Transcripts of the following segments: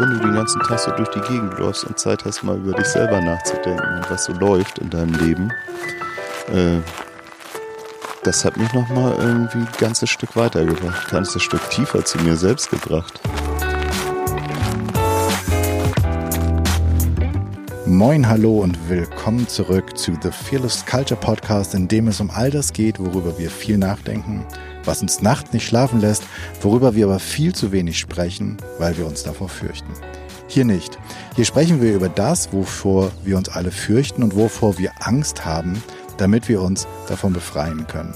wenn du den ganzen Tag so durch die Gegend läufst und Zeit hast, mal über dich selber nachzudenken und was so läuft in deinem Leben, äh, das hat mich nochmal irgendwie ein ganzes Stück weitergebracht, ein ganzes Stück tiefer zu mir selbst gebracht. Moin, hallo und willkommen zurück zu The Fearless Culture Podcast, in dem es um all das geht, worüber wir viel nachdenken, was uns nachts nicht schlafen lässt, worüber wir aber viel zu wenig sprechen, weil wir uns davor fürchten. Hier nicht. Hier sprechen wir über das, wovor wir uns alle fürchten und wovor wir Angst haben, damit wir uns davon befreien können.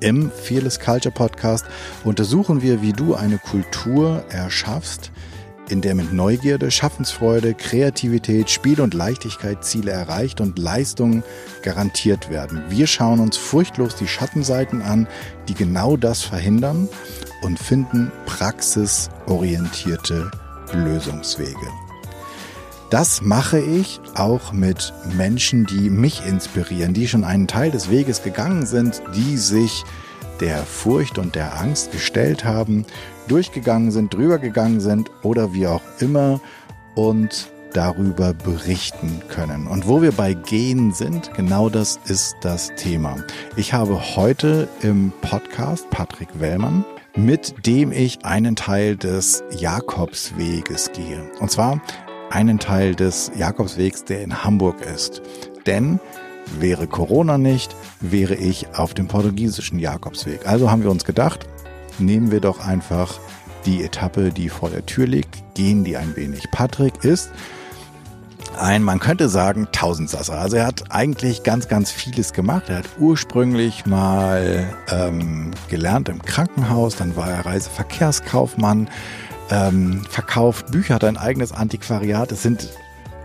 Im Fearless Culture Podcast untersuchen wir, wie du eine Kultur erschaffst, in der mit Neugierde, Schaffensfreude, Kreativität, Spiel und Leichtigkeit Ziele erreicht und Leistungen garantiert werden. Wir schauen uns furchtlos die Schattenseiten an, die genau das verhindern und finden praxisorientierte Lösungswege. Das mache ich auch mit Menschen, die mich inspirieren, die schon einen Teil des Weges gegangen sind, die sich der Furcht und der Angst gestellt haben, durchgegangen sind, drüber gegangen sind oder wie auch immer und darüber berichten können. Und wo wir bei Gehen sind, genau das ist das Thema. Ich habe heute im Podcast Patrick Wellmann, mit dem ich einen Teil des Jakobsweges gehe. Und zwar einen Teil des Jakobswegs, der in Hamburg ist. Denn wäre Corona nicht, wäre ich auf dem portugiesischen Jakobsweg. Also haben wir uns gedacht, nehmen wir doch einfach die Etappe, die vor der Tür liegt, gehen die ein wenig. Patrick ist ein, man könnte sagen, Tausendsasser. Also er hat eigentlich ganz, ganz vieles gemacht. Er hat ursprünglich mal ähm, gelernt im Krankenhaus, dann war er Reiseverkehrskaufmann, ähm, verkauft Bücher, hat ein eigenes Antiquariat. Es sind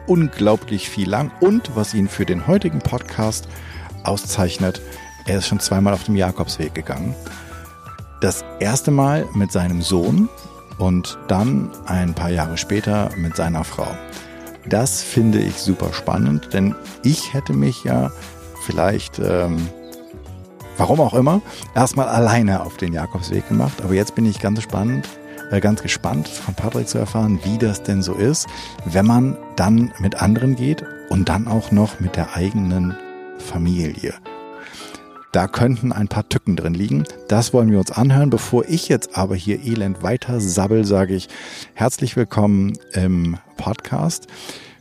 unglaublich viel lang. Und was ihn für den heutigen Podcast auszeichnet, er ist schon zweimal auf dem Jakobsweg gegangen. Das erste Mal mit seinem Sohn und dann ein paar Jahre später mit seiner Frau. Das finde ich super spannend, denn ich hätte mich ja vielleicht, ähm, warum auch immer, erstmal alleine auf den Jakobsweg gemacht. Aber jetzt bin ich ganz spannend, ganz gespannt von Patrick zu erfahren, wie das denn so ist, wenn man dann mit anderen geht und dann auch noch mit der eigenen Familie. Da könnten ein paar Tücken drin liegen. Das wollen wir uns anhören. Bevor ich jetzt aber hier elend weiter sabbel, sage ich herzlich willkommen im Podcast.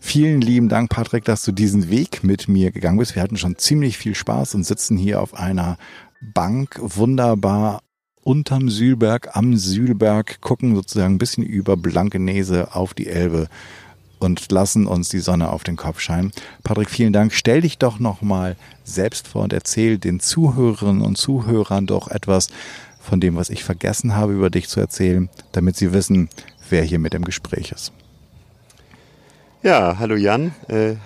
Vielen lieben Dank, Patrick, dass du diesen Weg mit mir gegangen bist. Wir hatten schon ziemlich viel Spaß und sitzen hier auf einer Bank wunderbar unterm Sühlberg, am Sühlberg, gucken sozusagen ein bisschen über Blankenese auf die Elbe und lassen uns die Sonne auf den Kopf scheinen. Patrick, vielen Dank. Stell dich doch nochmal selbst vor und erzähl den Zuhörerinnen und Zuhörern doch etwas von dem, was ich vergessen habe, über dich zu erzählen, damit sie wissen, wer hier mit im Gespräch ist. Ja, hallo Jan. Äh,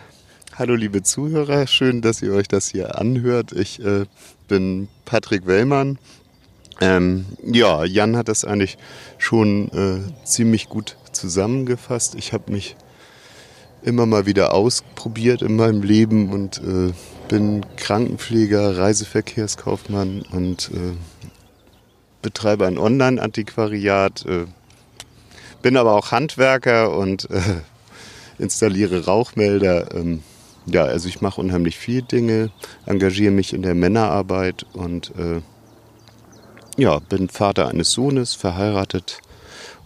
hallo liebe Zuhörer. Schön, dass ihr euch das hier anhört. Ich äh, bin Patrick Wellmann, ähm, ja, Jan hat das eigentlich schon äh, ziemlich gut zusammengefasst. Ich habe mich immer mal wieder ausprobiert in meinem Leben und äh, bin Krankenpfleger, Reiseverkehrskaufmann und äh, betreibe ein Online-Antiquariat, äh, bin aber auch Handwerker und äh, installiere Rauchmelder. Ähm, ja, also ich mache unheimlich viele Dinge, engagiere mich in der Männerarbeit und äh, ja, bin Vater eines Sohnes, verheiratet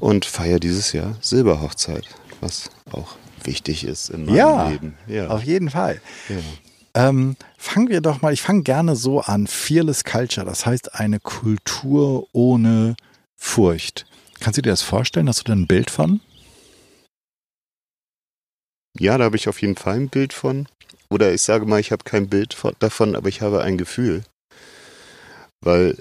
und feiere dieses Jahr Silberhochzeit, was auch wichtig ist in meinem ja, Leben. Ja, auf jeden Fall. Ja. Ähm, fangen wir doch mal, ich fange gerne so an. Fearless Culture, das heißt eine Kultur ohne Furcht. Kannst du dir das vorstellen? Hast du da ein Bild von? Ja, da habe ich auf jeden Fall ein Bild von. Oder ich sage mal, ich habe kein Bild davon, aber ich habe ein Gefühl. Weil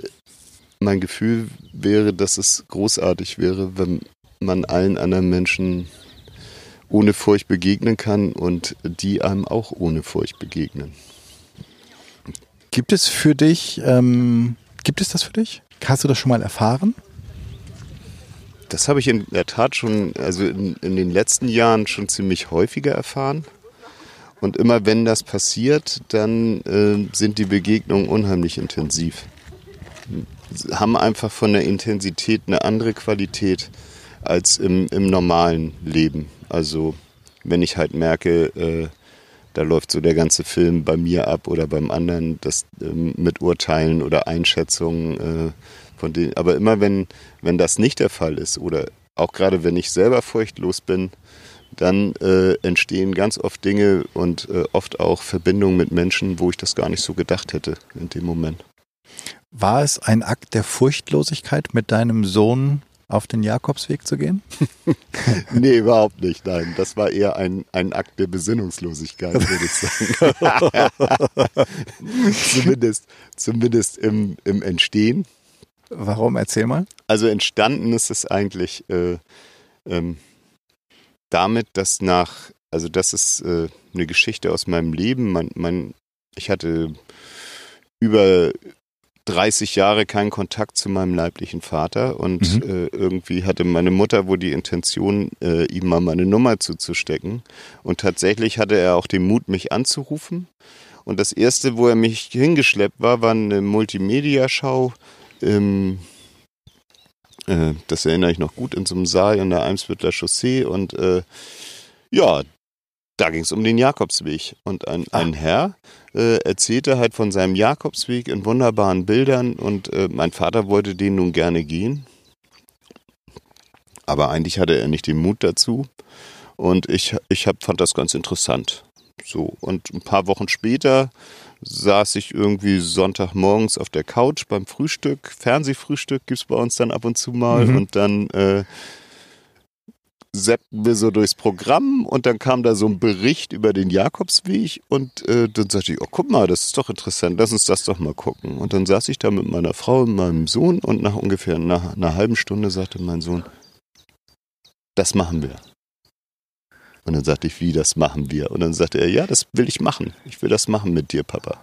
mein Gefühl wäre, dass es großartig wäre, wenn man allen anderen Menschen ohne Furcht begegnen kann und die einem auch ohne Furcht begegnen. Gibt es für dich, ähm, gibt es das für dich? Hast du das schon mal erfahren? Das habe ich in der Tat schon, also in, in den letzten Jahren schon ziemlich häufiger erfahren. Und immer wenn das passiert, dann äh, sind die Begegnungen unheimlich intensiv haben einfach von der Intensität eine andere Qualität, als im, im normalen Leben. Also wenn ich halt merke, äh, da läuft so der ganze Film bei mir ab oder beim anderen, das ähm, mit Urteilen oder Einschätzungen äh, von denen. Aber immer wenn, wenn das nicht der Fall ist oder auch gerade wenn ich selber furchtlos bin, dann äh, entstehen ganz oft Dinge und äh, oft auch Verbindungen mit Menschen, wo ich das gar nicht so gedacht hätte in dem Moment. War es ein Akt der Furchtlosigkeit, mit deinem Sohn auf den Jakobsweg zu gehen? nee, überhaupt nicht. Nein, das war eher ein, ein Akt der Besinnungslosigkeit, würde ich sagen. zumindest zumindest im, im Entstehen. Warum? Erzähl mal. Also entstanden ist es eigentlich äh, ähm, damit, dass nach, also das ist äh, eine Geschichte aus meinem Leben. Mein, mein, ich hatte über 30 Jahre keinen Kontakt zu meinem leiblichen Vater und mhm. äh, irgendwie hatte meine Mutter wohl die Intention, äh, ihm mal meine Nummer zuzustecken. Und tatsächlich hatte er auch den Mut, mich anzurufen. Und das erste, wo er mich hingeschleppt war, war eine Multimedia-Schau. Ähm, äh, das erinnere ich noch gut in so einem Saal in der Eimsbüttler Chaussee. Und äh, ja, da ging es um den Jakobsweg. Und ein, ah. ein Herr äh, erzählte halt von seinem Jakobsweg in wunderbaren Bildern und äh, mein Vater wollte den nun gerne gehen. Aber eigentlich hatte er nicht den Mut dazu. Und ich, ich hab, fand das ganz interessant. So, und ein paar Wochen später saß ich irgendwie Sonntagmorgens auf der Couch beim Frühstück. Fernsehfrühstück gibt es bei uns dann ab und zu mal. Mhm. Und dann äh, seppten wir so durchs Programm und dann kam da so ein Bericht über den Jakobsweg und äh, dann sagte ich, oh guck mal, das ist doch interessant, lass uns das doch mal gucken. Und dann saß ich da mit meiner Frau und meinem Sohn und nach ungefähr einer, einer halben Stunde sagte mein Sohn, das machen wir. Und dann sagte ich, wie, das machen wir? Und dann sagte er, ja, das will ich machen. Ich will das machen mit dir, Papa.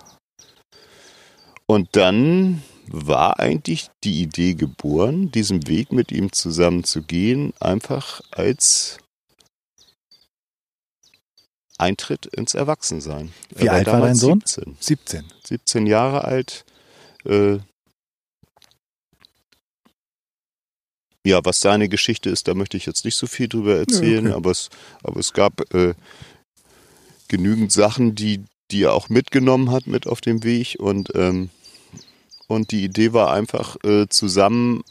Und dann war eigentlich die Idee geboren, diesen Weg mit ihm zusammen zu gehen, einfach als Eintritt ins Erwachsensein. Wie war alt war dein Sohn? 17. 17. 17 Jahre alt. Äh, ja, was seine Geschichte ist, da möchte ich jetzt nicht so viel drüber erzählen, ja, okay. aber, es, aber es gab äh, genügend Sachen, die, die er auch mitgenommen hat mit auf dem Weg und ähm, und die Idee war einfach, äh, zusammen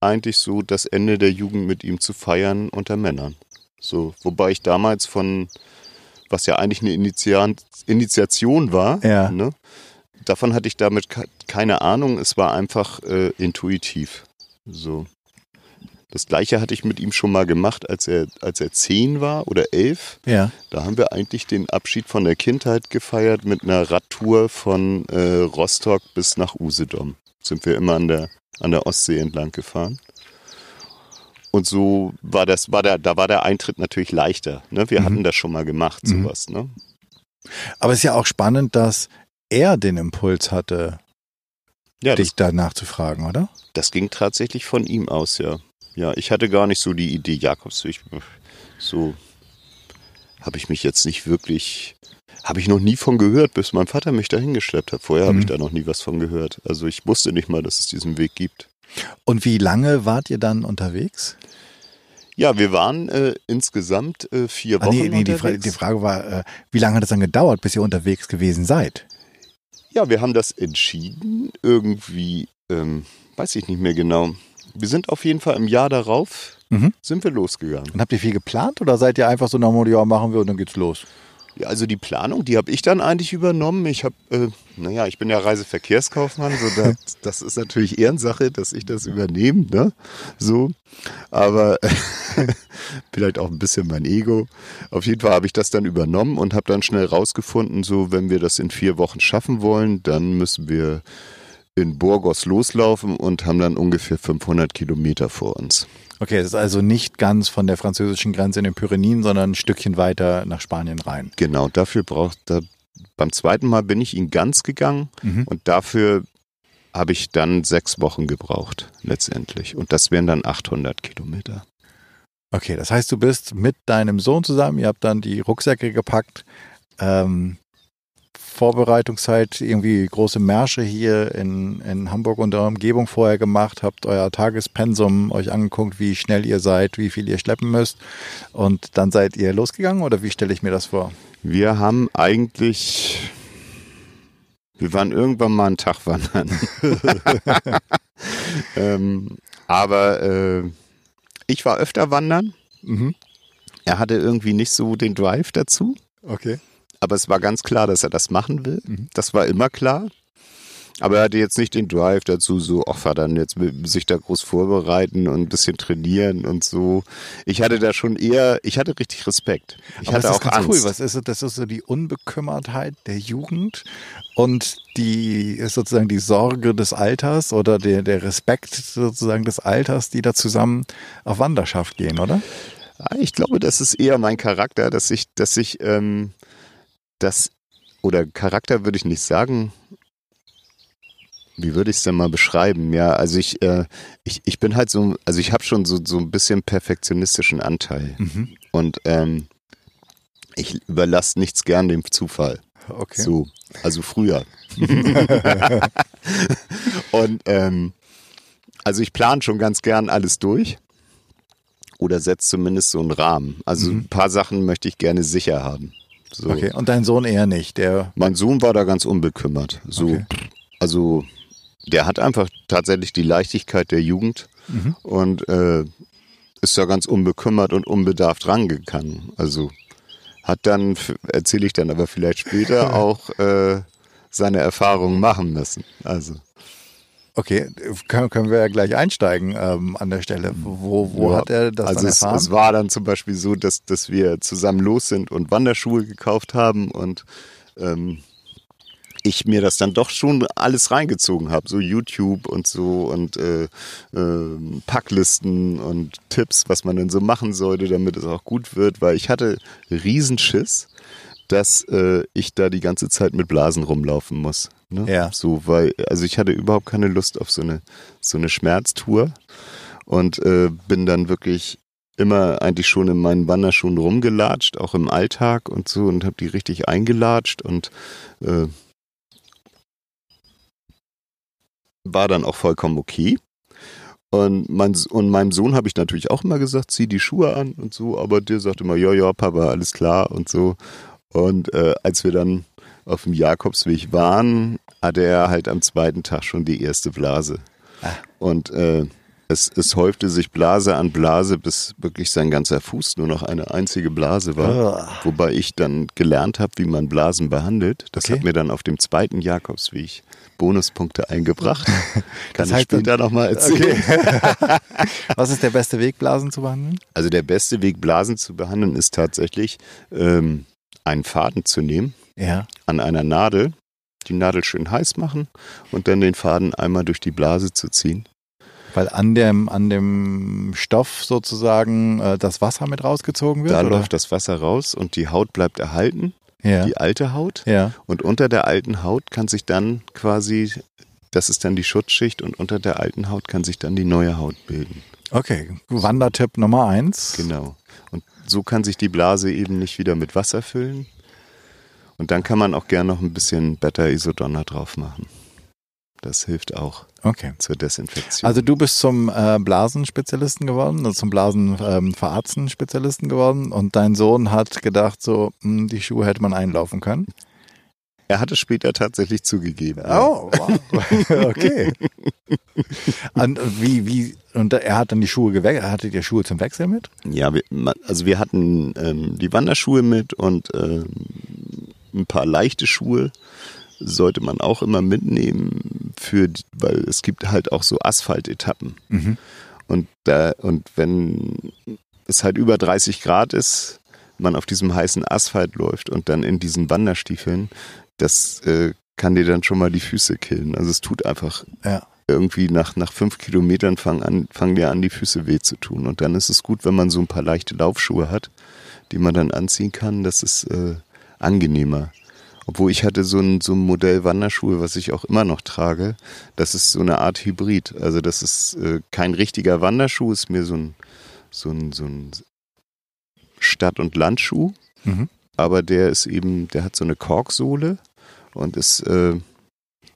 eigentlich so das Ende der Jugend mit ihm zu feiern unter Männern. So, wobei ich damals von, was ja eigentlich eine Initiation war, ja. ne, davon hatte ich damit keine Ahnung. Es war einfach äh, intuitiv. So. Das gleiche hatte ich mit ihm schon mal gemacht, als er, als er zehn war oder elf. Ja. Da haben wir eigentlich den Abschied von der Kindheit gefeiert mit einer Radtour von äh, Rostock bis nach Usedom. Sind wir immer an der, an der Ostsee entlang gefahren. Und so war das, war der, da war der Eintritt natürlich leichter. Ne? Wir mhm. hatten das schon mal gemacht, mhm. sowas. Mhm. Ne? Aber es ist ja auch spannend, dass er den Impuls hatte, ja, dich danach zu fragen, oder? Das ging tatsächlich von ihm aus, ja. Ja, ich hatte gar nicht so die Idee Jakobsweg. So habe ich mich jetzt nicht wirklich, habe ich noch nie von gehört, bis mein Vater mich dahin geschleppt hat. Vorher mhm. habe ich da noch nie was von gehört. Also ich wusste nicht mal, dass es diesen Weg gibt. Und wie lange wart ihr dann unterwegs? Ja, wir waren äh, insgesamt äh, vier Wochen ah, nee, nee, die, Fra die, Frage war, äh, wie lange hat es dann gedauert, bis ihr unterwegs gewesen seid? Ja, wir haben das entschieden, irgendwie, ähm, weiß ich nicht mehr genau wir sind auf jeden Fall im Jahr darauf, mhm. sind wir losgegangen. Und habt ihr viel geplant oder seid ihr einfach so nach dem ja, machen wir und dann geht's los? Ja, also die Planung, die habe ich dann eigentlich übernommen. Ich habe, äh, naja, ich bin ja Reiseverkehrskaufmann, so das, das ist natürlich Ehrensache, dass ich das übernehme, ne? So, aber vielleicht auch ein bisschen mein Ego. Auf jeden Fall habe ich das dann übernommen und habe dann schnell rausgefunden, so wenn wir das in vier Wochen schaffen wollen, dann müssen wir in Burgos loslaufen und haben dann ungefähr 500 Kilometer vor uns. Okay, das ist also nicht ganz von der französischen Grenze in den Pyrenäen, sondern ein Stückchen weiter nach Spanien rein. Genau, dafür braucht da beim zweiten Mal bin ich ihn ganz gegangen mhm. und dafür habe ich dann sechs Wochen gebraucht letztendlich und das wären dann 800 Kilometer. Okay, das heißt, du bist mit deinem Sohn zusammen, ihr habt dann die Rucksäcke gepackt. Ähm, Vorbereitungszeit irgendwie große Märsche hier in, in Hamburg und der Umgebung vorher gemacht, habt euer Tagespensum euch angeguckt, wie schnell ihr seid, wie viel ihr schleppen müsst und dann seid ihr losgegangen oder wie stelle ich mir das vor? Wir haben eigentlich, wir waren irgendwann mal einen Tag wandern. ähm, aber äh, ich war öfter wandern. Mhm. Er hatte irgendwie nicht so den Drive dazu. Okay. Aber es war ganz klar, dass er das machen will. Mhm. Das war immer klar. Aber er hatte jetzt nicht den Drive dazu, so, ach, war dann jetzt sich da groß vorbereiten und ein bisschen trainieren und so. Ich hatte da schon eher, ich hatte richtig Respekt. Ich Aber hatte das auch ist ganz Angst. cool. Was ist das ist so die Unbekümmertheit der Jugend und die sozusagen die Sorge des Alters oder der, der Respekt sozusagen des Alters, die da zusammen auf Wanderschaft gehen, oder? Ah, Ich glaube, das ist eher mein Charakter, dass ich, dass ich, ähm, das, oder Charakter würde ich nicht sagen. Wie würde ich es denn mal beschreiben? Ja, also ich, äh, ich, ich bin halt so, also ich habe schon so, so ein bisschen perfektionistischen Anteil. Mhm. Und ähm, ich überlasse nichts gern dem Zufall. Okay. So, also früher. und ähm, also ich plane schon ganz gern alles durch oder setze zumindest so einen Rahmen. Also ein paar Sachen möchte ich gerne sicher haben. So. Okay. Und dein Sohn eher nicht. Der. Mein Sohn war da ganz unbekümmert. So, Okay. also der hat einfach tatsächlich die Leichtigkeit der Jugend Mhm. und äh, ist da ganz unbekümmert und unbedarft rangegangen. Also hat dann, erzähle ich dann aber vielleicht später, auch äh, seine Erfahrungen machen müssen. Also Okay, können, wir ja gleich einsteigen ähm, an der Stelle. Wo, wo ja, hat er das also dann es, erfahren? es war dann zum Beispiel so, dass, dass wir zusammen los sind und Wanderschuhe gekauft haben und ähm, ich mir das dann doch schon alles reingezogen habe, so YouTube und so und äh, äh, Packlisten und Tipps, was man denn so machen sollte, damit es auch gut wird, weil ich hatte Riesenschiss, dass äh, ich da die ganze Zeit mit Blasen rumlaufen muss. Ne? Ja. So, weil, also ich hatte überhaupt keine Lust auf so eine, so eine Schmerztour und äh, bin dann wirklich immer eigentlich schon in meinen Wanderschuhen rumgelatscht, auch im Alltag und so und habe die richtig eingelatscht und äh, war dann auch vollkommen okay. Und, mein, und meinem Sohn habe ich natürlich auch immer gesagt, zieh die Schuhe an und so, aber der sagt immer, ja, ja, Papa, alles klar und so. Und äh, als wir dann auf dem Jakobsweg waren, hatte er halt am zweiten Tag schon die erste Blase. Und äh, es, es häufte sich Blase an Blase, bis wirklich sein ganzer Fuß nur noch eine einzige Blase war. Ah. Wobei ich dann gelernt habe, wie man Blasen behandelt. Das Okay. hat mir dann auf dem zweiten Jakobsweg Bonuspunkte eingebracht. Kann Das heißt ich später nochmal erzählen. Okay. Was ist der beste Weg, Blasen zu behandeln? Also der beste Weg, Blasen zu behandeln, ist tatsächlich ähm, einen Faden zu nehmen Ja. an einer Nadel, die Nadel schön heiß machen und dann den Faden einmal durch die Blase zu ziehen. Weil an dem, an dem Stoff sozusagen äh, das Wasser mit rausgezogen wird? Da oder? läuft das Wasser raus und die Haut bleibt erhalten, Ja. die alte Haut. ja. Und unter der alten Haut kann sich dann quasi, das ist dann die Schutzschicht und unter der alten Haut kann sich dann die neue Haut bilden. Okay. Wandertipp Nummer eins. Genau. So kann sich die Blase eben nicht wieder mit Wasser füllen. Und dann kann man auch gern noch ein bisschen Beta-Isodonna drauf machen. Das hilft auch Okay. zur Desinfektion. Also du bist zum äh, Blasenspezialisten geworden, also zum Blasenverarzten-Spezialisten geworden und dein Sohn hat gedacht, so, hm, die Schuhe hätte man einlaufen können. Er hat es später tatsächlich zugegeben. Oh, wow. okay. Und wie, wie, und er hat dann die Schuhe gewechselt, hattet ihr Schuhe zum Wechsel mit? Ja, wir, also wir hatten ähm, die Wanderschuhe mit und ähm, ein paar leichte Schuhe sollte man auch immer mitnehmen, für, weil es gibt halt auch so Asphaltetappen. Mhm. Und, da, und wenn es halt über 30 Grad ist, man auf diesem heißen Asphalt läuft und dann in diesen Wanderstiefeln, das äh, kann dir dann schon mal die Füße killen. Also es tut einfach Ja. irgendwie nach, nach fünf Kilometern fangen, an, fangen dir an, die Füße weh zu tun. Und dann ist es gut, wenn man so ein paar leichte Laufschuhe hat, die man dann anziehen kann. Das ist äh, angenehmer. Obwohl ich hatte so ein, so ein Modell Wanderschuhe, was ich auch immer noch trage. Das ist so eine Art Hybrid. Also das ist äh, kein richtiger Wanderschuh, ist mir so ein, so ein, so ein Stadt- und Landschuh. Mhm. Aber der ist eben, der hat so eine Korksohle und ist äh,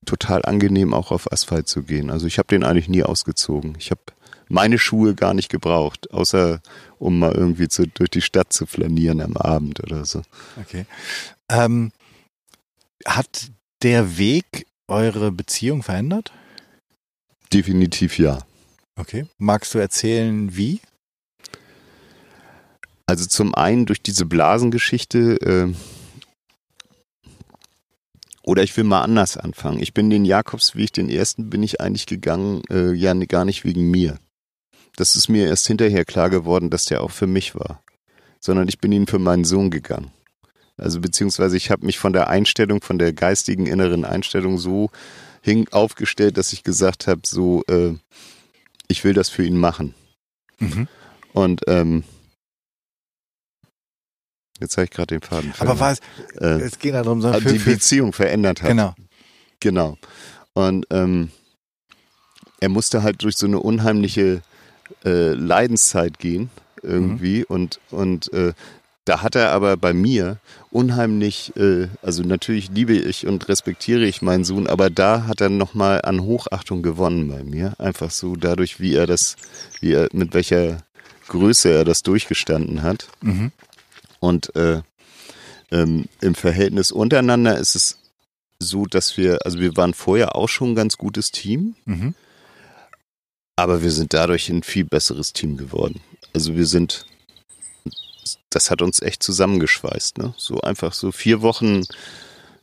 total angenehm, auch auf Asphalt zu gehen. Also ich habe den eigentlich nie ausgezogen. Ich habe meine Schuhe gar nicht gebraucht, außer um mal irgendwie zu, durch die Stadt zu flanieren am Abend oder so. Okay. Ähm, hat der Weg eure Beziehung verändert? Definitiv ja. Okay. Magst du erzählen, wie? Also zum einen durch diese Blasengeschichte, äh, oder ich will mal anders anfangen. Ich bin den Jakobsweg, den ersten bin ich eigentlich gegangen, äh, ja gar nicht wegen mir. Das ist mir erst hinterher klar geworden, dass der auch für mich war. Sondern ich bin ihn für meinen Sohn gegangen. Also beziehungsweise ich habe mich von der Einstellung, von der geistigen inneren Einstellung so hing aufgestellt, dass ich gesagt habe, so, äh, ich will das für ihn machen. Mhm. Und ähm, jetzt habe ich gerade den Faden. Aber was? Äh, es geht darum, so die Beziehung verändert hat. Genau. Genau. Und ähm, er musste halt durch so eine unheimliche äh, Leidenszeit gehen irgendwie mhm. und und äh, da hat er aber bei mir unheimlich, äh, also natürlich liebe ich und respektiere ich meinen Sohn, aber da hat er nochmal an Hochachtung gewonnen bei mir. Einfach so dadurch, wie er das, wie er, mit welcher Größe er das durchgestanden hat. Mhm. Und äh, ähm, im Verhältnis untereinander ist es so, dass wir, also wir waren vorher auch schon ein ganz gutes Team, mhm. aber wir sind dadurch ein viel besseres Team geworden. Also wir sind das hat uns echt zusammengeschweißt. Ne? So einfach so vier Wochen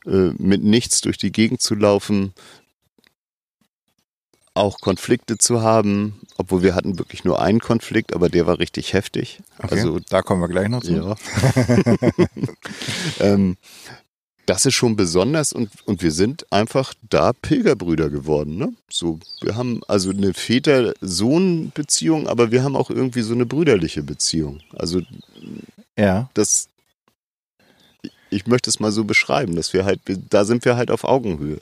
äh, mit nichts durch die Gegend zu laufen, auch Konflikte zu haben, obwohl wir hatten wirklich nur einen Konflikt, aber der war richtig heftig. Okay, also da kommen wir gleich noch zu. Ja. ähm, das ist schon besonders und, und wir sind einfach da Pilgerbrüder geworden. Ne? So, wir haben also eine Väter-Sohn-Beziehung, aber wir haben auch irgendwie so eine brüderliche Beziehung. Also ja. das, ich möchte es mal so beschreiben, dass wir halt, da sind wir halt auf Augenhöhe.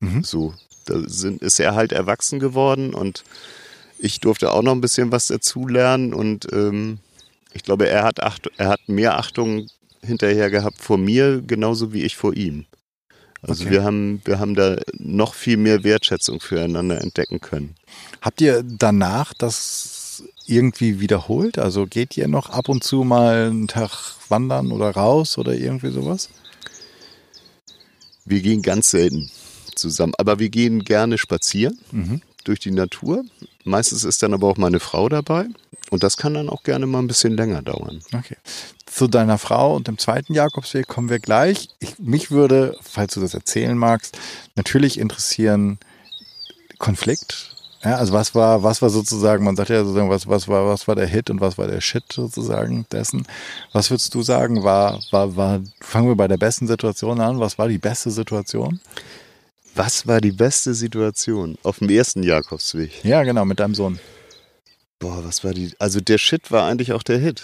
Mhm. So, da sind, ist er halt erwachsen geworden und ich durfte auch noch ein bisschen was dazulernen und ähm, ich glaube, er hat, Acht, er hat mehr Achtung hinterher gehabt vor mir, genauso wie ich vor ihm. Also okay. wir haben, wir haben da noch viel mehr Wertschätzung füreinander entdecken können. Habt ihr danach das irgendwie wiederholt? Also geht ihr noch ab und zu mal einen Tag wandern oder raus oder irgendwie sowas? Wir gehen ganz selten zusammen, aber wir gehen gerne spazieren mhm. durch die Natur. Meistens ist dann aber auch meine Frau dabei und das kann dann auch gerne mal ein bisschen länger dauern. Okay zu deiner Frau und dem zweiten Jakobsweg kommen wir gleich. Ich, mich würde, falls du das erzählen magst, natürlich interessieren Konflikt. Ja, also was war, was war sozusagen, man sagt ja sozusagen, was, was war, was war der Hit und was war der Shit sozusagen dessen? Was würdest du sagen, war, war, war, fangen wir bei der besten Situation an, was war die beste Situation? Was war die beste Situation auf dem ersten Jakobsweg? Ja, genau, mit deinem Sohn. Boah, was war die, also der Shit war eigentlich auch der Hit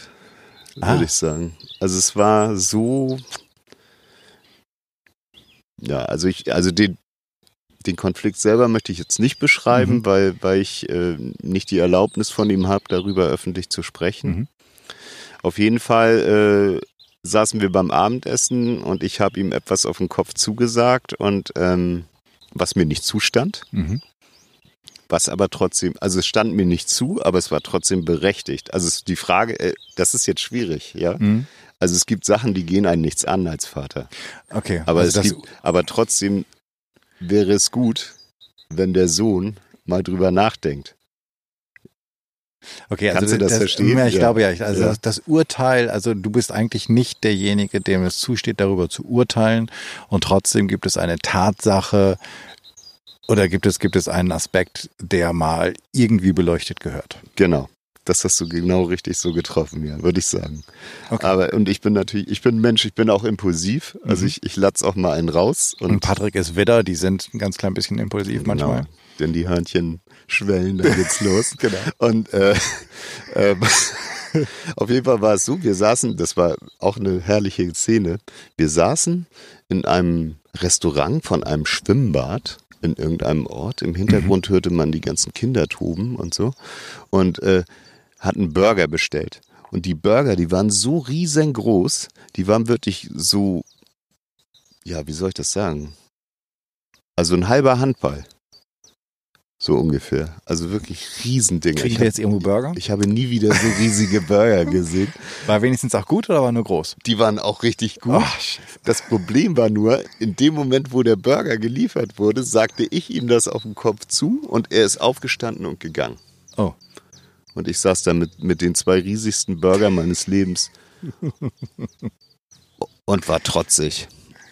ah. würde ich sagen. Also es war so, ja, also ich, also den, den Konflikt selber möchte ich jetzt nicht beschreiben, mhm. weil, weil ich äh, nicht die Erlaubnis von ihm habe, darüber öffentlich zu sprechen. Mhm. Auf jeden Fall äh, saßen wir beim Abendessen und ich habe ihm etwas auf den Kopf zugesagt und ähm, was mir nicht zustand. Mhm was aber trotzdem, also es stand mir nicht zu, aber es war trotzdem berechtigt. Also die Frage, äh, das ist jetzt schwierig, ja. Mhm. Also es gibt Sachen, die gehen einem nichts an als Vater. Okay. Aber also es gibt, aber trotzdem wäre es gut, wenn der Sohn mal drüber nachdenkt. Okay, also Kannst du das, das verstehen? Ja, ich ja. glaube ja. Also ja. Das, das, Urteil, also du bist eigentlich nicht derjenige, dem es zusteht, darüber zu urteilen. Und trotzdem gibt es eine Tatsache, oder gibt es, gibt es einen Aspekt, der mal irgendwie beleuchtet gehört? Genau. Das hast du genau richtig so getroffen, ja, würde ich sagen. Okay. Aber, und ich bin natürlich, ich bin Mensch, ich bin auch impulsiv. Also mhm. ich, ich latz auch mal einen raus. Und, und, Patrick ist Widder, die sind ein ganz klein bisschen impulsiv genau, manchmal. Denn die Hörnchen schwellen, dann geht's los. genau. Und äh, äh, auf jeden Fall war es so, wir saßen, das war auch eine herrliche Szene, wir saßen in einem Restaurant von einem Schwimmbad in irgendeinem Ort. Im Hintergrund mhm. hörte man die ganzen Kinder toben und so. Und äh, hatten Burger bestellt. Und die Burger, die waren so riesengroß, die waren wirklich so ja, wie soll ich das sagen? Also ein halber Handball. So ungefähr. Also wirklich Riesendinger. Kriegen Ich wir jetzt irgendwo Burger? Ich habe nie wieder so riesige Burger gesehen. War wenigstens auch gut oder war nur groß? Die waren auch richtig gut. Oh. Das Problem war nur, in dem Moment, wo der Burger geliefert wurde, sagte ich ihm das auf dem Kopf zu und er ist aufgestanden und gegangen. Oh. Und ich saß da mit, mit den zwei riesigsten Burger meines Lebens und war trotzig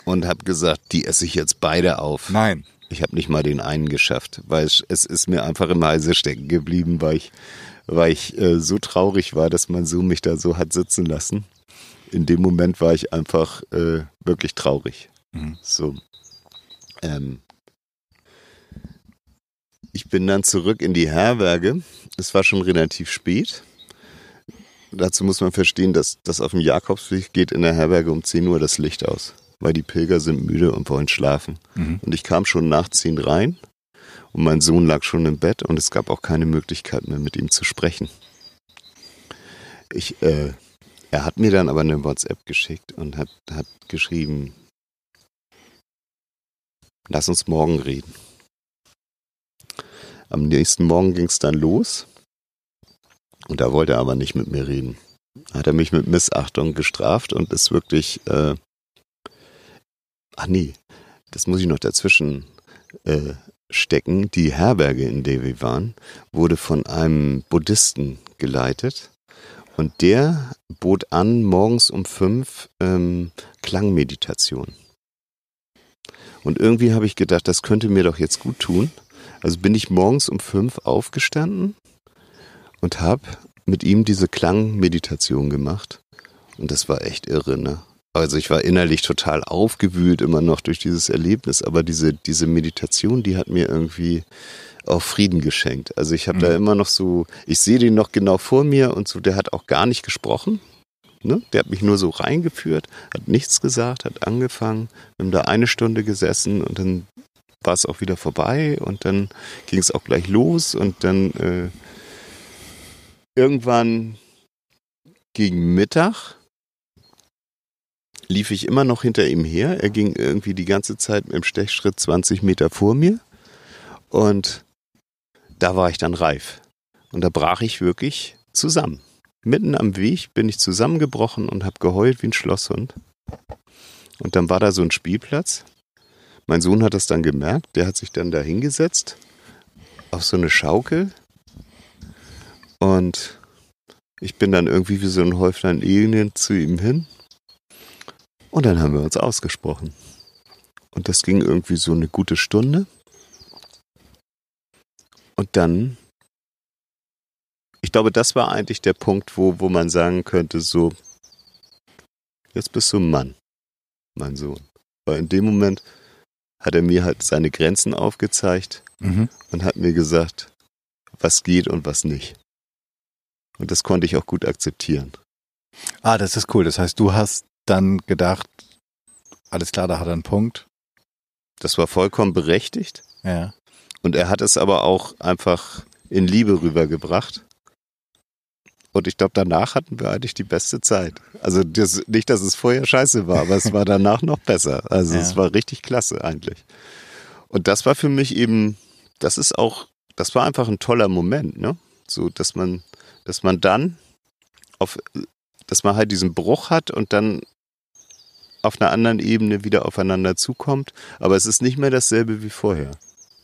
und habe gesagt, die esse ich jetzt beide auf. Nein. Ich habe nicht mal den einen geschafft, weil es, es ist mir einfach im Halse stecken geblieben, weil ich, weil ich äh, so traurig war, dass mein Sohn mich da so hat sitzen lassen. In dem Moment war ich einfach äh, wirklich traurig. Mhm. So. Ähm, ich bin dann zurück in die Herberge. Es war schon relativ spät. Dazu muss man verstehen, dass das auf dem Jakobsweg geht in der Herberge um 10 Uhr das Licht aus, weil die Pilger sind müde und wollen schlafen. Mhm. Und ich kam schon nach 10 rein und mein Sohn lag schon im Bett und es gab auch keine Möglichkeit mehr mit ihm zu sprechen. Ich, äh, er hat mir dann aber eine WhatsApp geschickt und hat, hat geschrieben, lass uns morgen reden. Am nächsten Morgen ging es dann los und da wollte er aber nicht mit mir reden. Hat er mich mit Missachtung gestraft und ist wirklich, äh, ach nee, das muss ich noch dazwischen äh, stecken. Die Herberge, in der wir waren, wurde von einem Buddhisten geleitet und der bot an, morgens um fünf ähm, Klangmeditation. Und irgendwie habe ich gedacht, das könnte mir doch jetzt gut tun. Also bin ich morgens um fünf aufgestanden und habe mit ihm diese Klangmeditation gemacht. Und das war echt irre, ne? Also ich war innerlich total aufgewühlt immer noch durch dieses Erlebnis, aber diese, diese Meditation, die hat mir irgendwie auch Frieden geschenkt. Also ich habe da immer noch so, ich sehe den noch genau vor mir und so, der hat auch gar nicht gesprochen. Ne? Der hat mich nur so reingeführt, hat nichts gesagt, hat angefangen. Wir haben da eine Stunde gesessen und dann war es auch wieder vorbei und dann ging es auch gleich los und dann äh, irgendwann gegen Mittag lief ich immer noch hinter ihm her. Er ging irgendwie die ganze Zeit im Stechschritt 20 Meter vor mir und da war ich dann reif. Und da brach ich wirklich zusammen. Mitten am Weg bin ich zusammengebrochen und habe geheult wie ein Schlosshund. Und dann war da so ein Spielplatz. Mein Sohn hat das dann gemerkt. Der hat sich dann da hingesetzt auf so eine Schaukel. Und ich bin dann irgendwie wie so ein Häuflein Elend zu ihm hin. Und dann haben wir uns ausgesprochen. Und das ging irgendwie so eine gute Stunde. Und dann, ich glaube, das war eigentlich der Punkt, wo, wo man sagen könnte, so, jetzt bist du ein Mann, mein Sohn. Weil in dem Moment hat er mir halt seine Grenzen aufgezeigt Mhm. und hat mir gesagt, was geht und was nicht. Und das konnte ich auch gut akzeptieren. Ah, das ist cool. Das heißt, du hast dann gedacht, alles klar, da hat er einen Punkt. Das war vollkommen berechtigt. Ja. Und er hat es aber auch einfach in Liebe rübergebracht. Und ich glaube, danach hatten wir eigentlich die beste Zeit. Also das, nicht, dass es vorher scheiße war, aber es war danach noch besser. Also Ja. es war richtig klasse eigentlich. Und das war für mich eben, das ist auch, das war einfach ein toller Moment, ne? So, dass man, dass man dann auf, dass man halt diesen Bruch hat und dann auf einer anderen Ebene wieder aufeinander zukommt. Aber es ist nicht mehr dasselbe wie vorher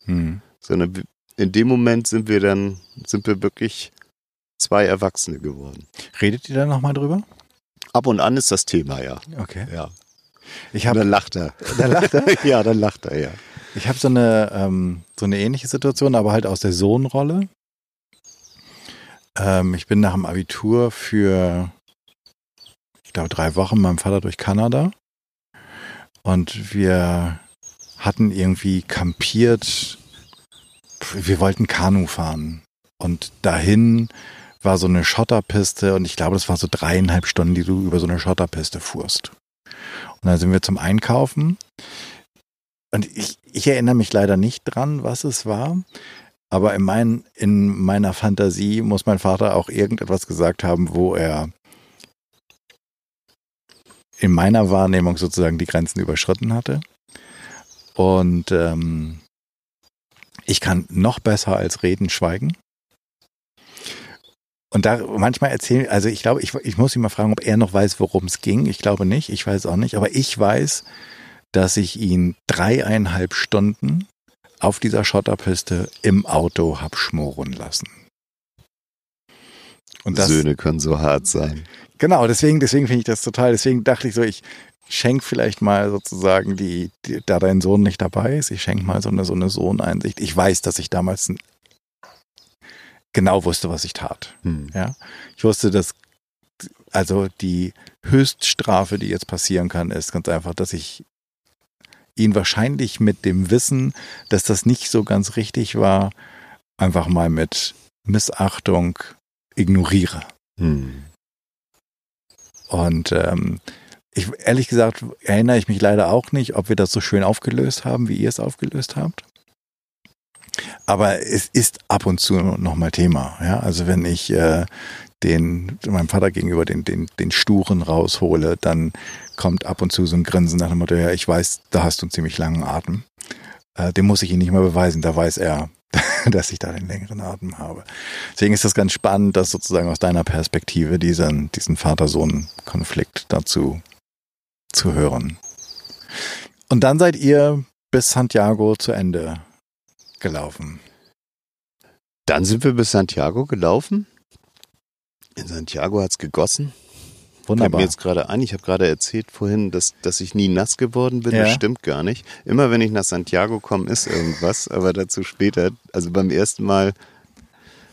Hm. sondern in dem Moment sind wir dann, sind wir wirklich zwei Erwachsene geworden. Redet ihr da nochmal drüber? Ab und an ist das Thema, ja. Okay. ja. Ich Und habe dann lacht er. Da lacht er? ja, dann lacht er, ja. Ich habe so eine ähm, so eine ähnliche Situation, aber halt aus der Sohnrolle. Ähm, ich bin nach dem Abitur für, ich glaube, drei Wochen mit meinem Vater durch Kanada und wir hatten irgendwie kampiert. Wir wollten Kanu fahren und dahin war so eine Schotterpiste und ich glaube, das war so dreieinhalb Stunden, die du über so eine Schotterpiste fuhrst. Und dann sind wir zum Einkaufen und ich, ich erinnere mich leider nicht dran, was es war. Aber in, mein, in meiner Fantasie muss mein Vater auch irgendetwas gesagt haben, wo er in meiner Wahrnehmung sozusagen die Grenzen überschritten hatte. Und ähm, ich kann noch besser als reden schweigen. Und da manchmal erzählen, also ich glaube, ich, ich muss ihn mal fragen, ob er noch weiß, worum es ging. Ich glaube nicht, ich weiß auch nicht, aber ich weiß, dass ich ihn dreieinhalb Stunden auf dieser Schotterpiste im Auto hab schmoren lassen. Das, Söhne können so hart sein. Genau, deswegen, deswegen finde ich das total. Deswegen dachte ich so, ich schenke vielleicht mal sozusagen die, die, da dein Sohn nicht dabei ist, ich schenke mal so eine, so eine Sohneinsicht. Ich weiß, dass ich damals genau wusste, was ich tat. Hm. Ja, ich wusste, dass also die Höchststrafe, die jetzt passieren kann, ist ganz einfach, dass ich ihn wahrscheinlich mit dem Wissen, dass das nicht so ganz richtig war, einfach mal mit Missachtung ignoriere. Hm. Und ähm, ich ehrlich gesagt erinnere ich mich leider auch nicht, ob wir das so schön aufgelöst haben, wie ihr es aufgelöst habt. Aber es ist ab und zu nochmal Thema. Ja? Also wenn ich äh, den meinem Vater gegenüber den, den, den Sturen raushole, dann kommt ab und zu so ein Grinsen nach dem Motto, ja, ich weiß, da hast du einen ziemlich langen Atem. Äh, den muss ich ihm nicht mehr beweisen, da weiß er, dass ich da den längeren Atem habe. Deswegen ist das ganz spannend, das sozusagen aus deiner Perspektive diesen, diesen Vater-Sohn-Konflikt dazu zu hören. Und dann seid ihr bis Santiago zu Ende gelaufen. Dann sind wir bis Santiago gelaufen. In Santiago hat es gegossen. Wunderbar. Fällt mir jetzt gerade ein, ich habe gerade erzählt vorhin, dass, dass ich nie nass geworden bin. Ja. Das stimmt gar nicht. Immer wenn ich nach Santiago komme, ist irgendwas, aber dazu später. Also beim ersten Mal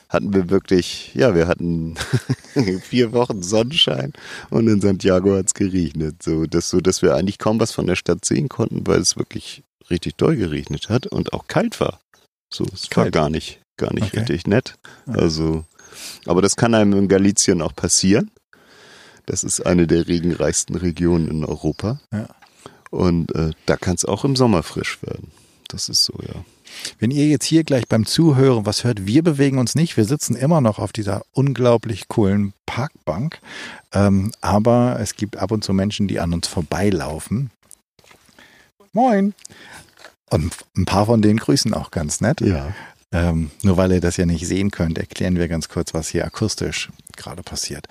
hatten wir wirklich, ja, wir hatten vier Wochen Sonnenschein und in Santiago hat es geregnet. So dass, so, dass wir eigentlich kaum was von der Stadt sehen konnten, weil es wirklich richtig doll geregnet hat und auch kalt war. So, es kalt. war gar nicht, gar nicht okay. richtig nett. Also, aber das kann einem in Galicien auch passieren. Das ist eine der regenreichsten Regionen in Europa. Ja. Und äh, da kann es auch im Sommer frisch werden. Das ist so, ja. Wenn ihr jetzt hier gleich beim Zuhören was hört, wir bewegen uns nicht. Wir sitzen immer noch auf dieser unglaublich coolen Parkbank. Ähm, aber es gibt ab und zu Menschen, die an uns vorbeilaufen. Moin. Und ein paar von denen grüßen auch ganz nett. Ja. Ähm, nur weil ihr das ja nicht sehen könnt, erklären wir ganz kurz, was hier akustisch gerade passiert.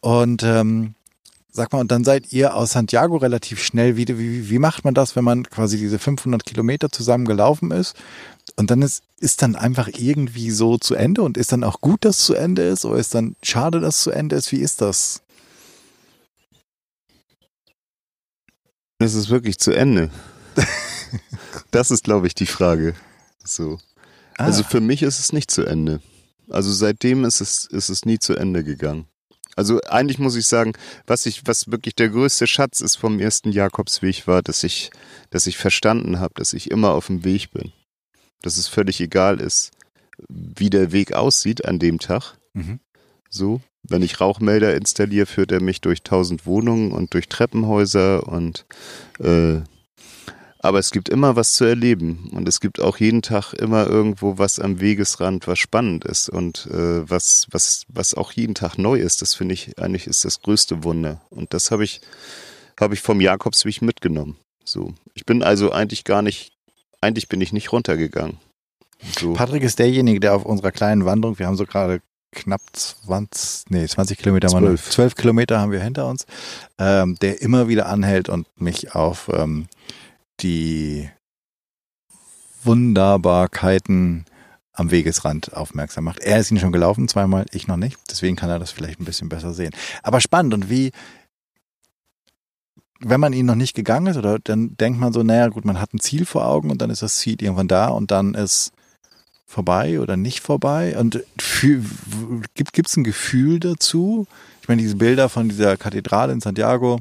Und ähm, Sag mal, und dann seid ihr aus Santiago relativ schnell wieder. Wie, wie macht man das, wenn man quasi diese 500 Kilometer zusammen gelaufen ist? Und dann ist, ist dann einfach irgendwie so zu Ende und ist dann auch gut, dass es zu Ende ist oder ist dann schade, dass es zu Ende ist? Wie ist das? Es ist wirklich zu Ende. das ist, glaube ich, die Frage. So. Ah. Also für mich ist es nicht zu Ende. Also seitdem ist es, ist es nie zu Ende gegangen. Also eigentlich muss ich sagen, was ich, was wirklich der größte Schatz ist vom ersten Jakobsweg war, dass ich, dass ich verstanden habe, dass ich immer auf dem Weg bin. Dass es völlig egal ist, wie der Weg aussieht an dem Tag. Mhm. So, wenn ich Rauchmelder installiere, führt er mich durch tausend Wohnungen und durch Treppenhäuser und äh, aber es gibt immer was zu erleben und es gibt auch jeden Tag immer irgendwo was am Wegesrand, was spannend ist und äh, was, was, was auch jeden Tag neu ist. Das finde ich eigentlich ist das größte Wunder. Und das habe ich, habe ich vom Jakobsweg mitgenommen. So. Ich bin also eigentlich gar nicht, eigentlich bin ich nicht runtergegangen. So. Patrick ist derjenige, der auf unserer kleinen Wanderung, wir haben so gerade knapp 20, nee, 20 Kilometer, 12. 12 Kilometer haben wir hinter uns, ähm, der immer wieder anhält und mich auf ähm, die Wunderbarkeiten am Wegesrand aufmerksam macht. Er ist ihn schon gelaufen zweimal, ich noch nicht. Deswegen kann er das vielleicht ein bisschen besser sehen. Aber spannend und wie, wenn man ihn noch nicht gegangen ist, oder dann denkt man so, naja, gut, man hat ein Ziel vor Augen und dann ist das Ziel irgendwann da und dann ist vorbei oder nicht vorbei. Und gibt es ein Gefühl dazu? Ich meine, diese Bilder von dieser Kathedrale in Santiago,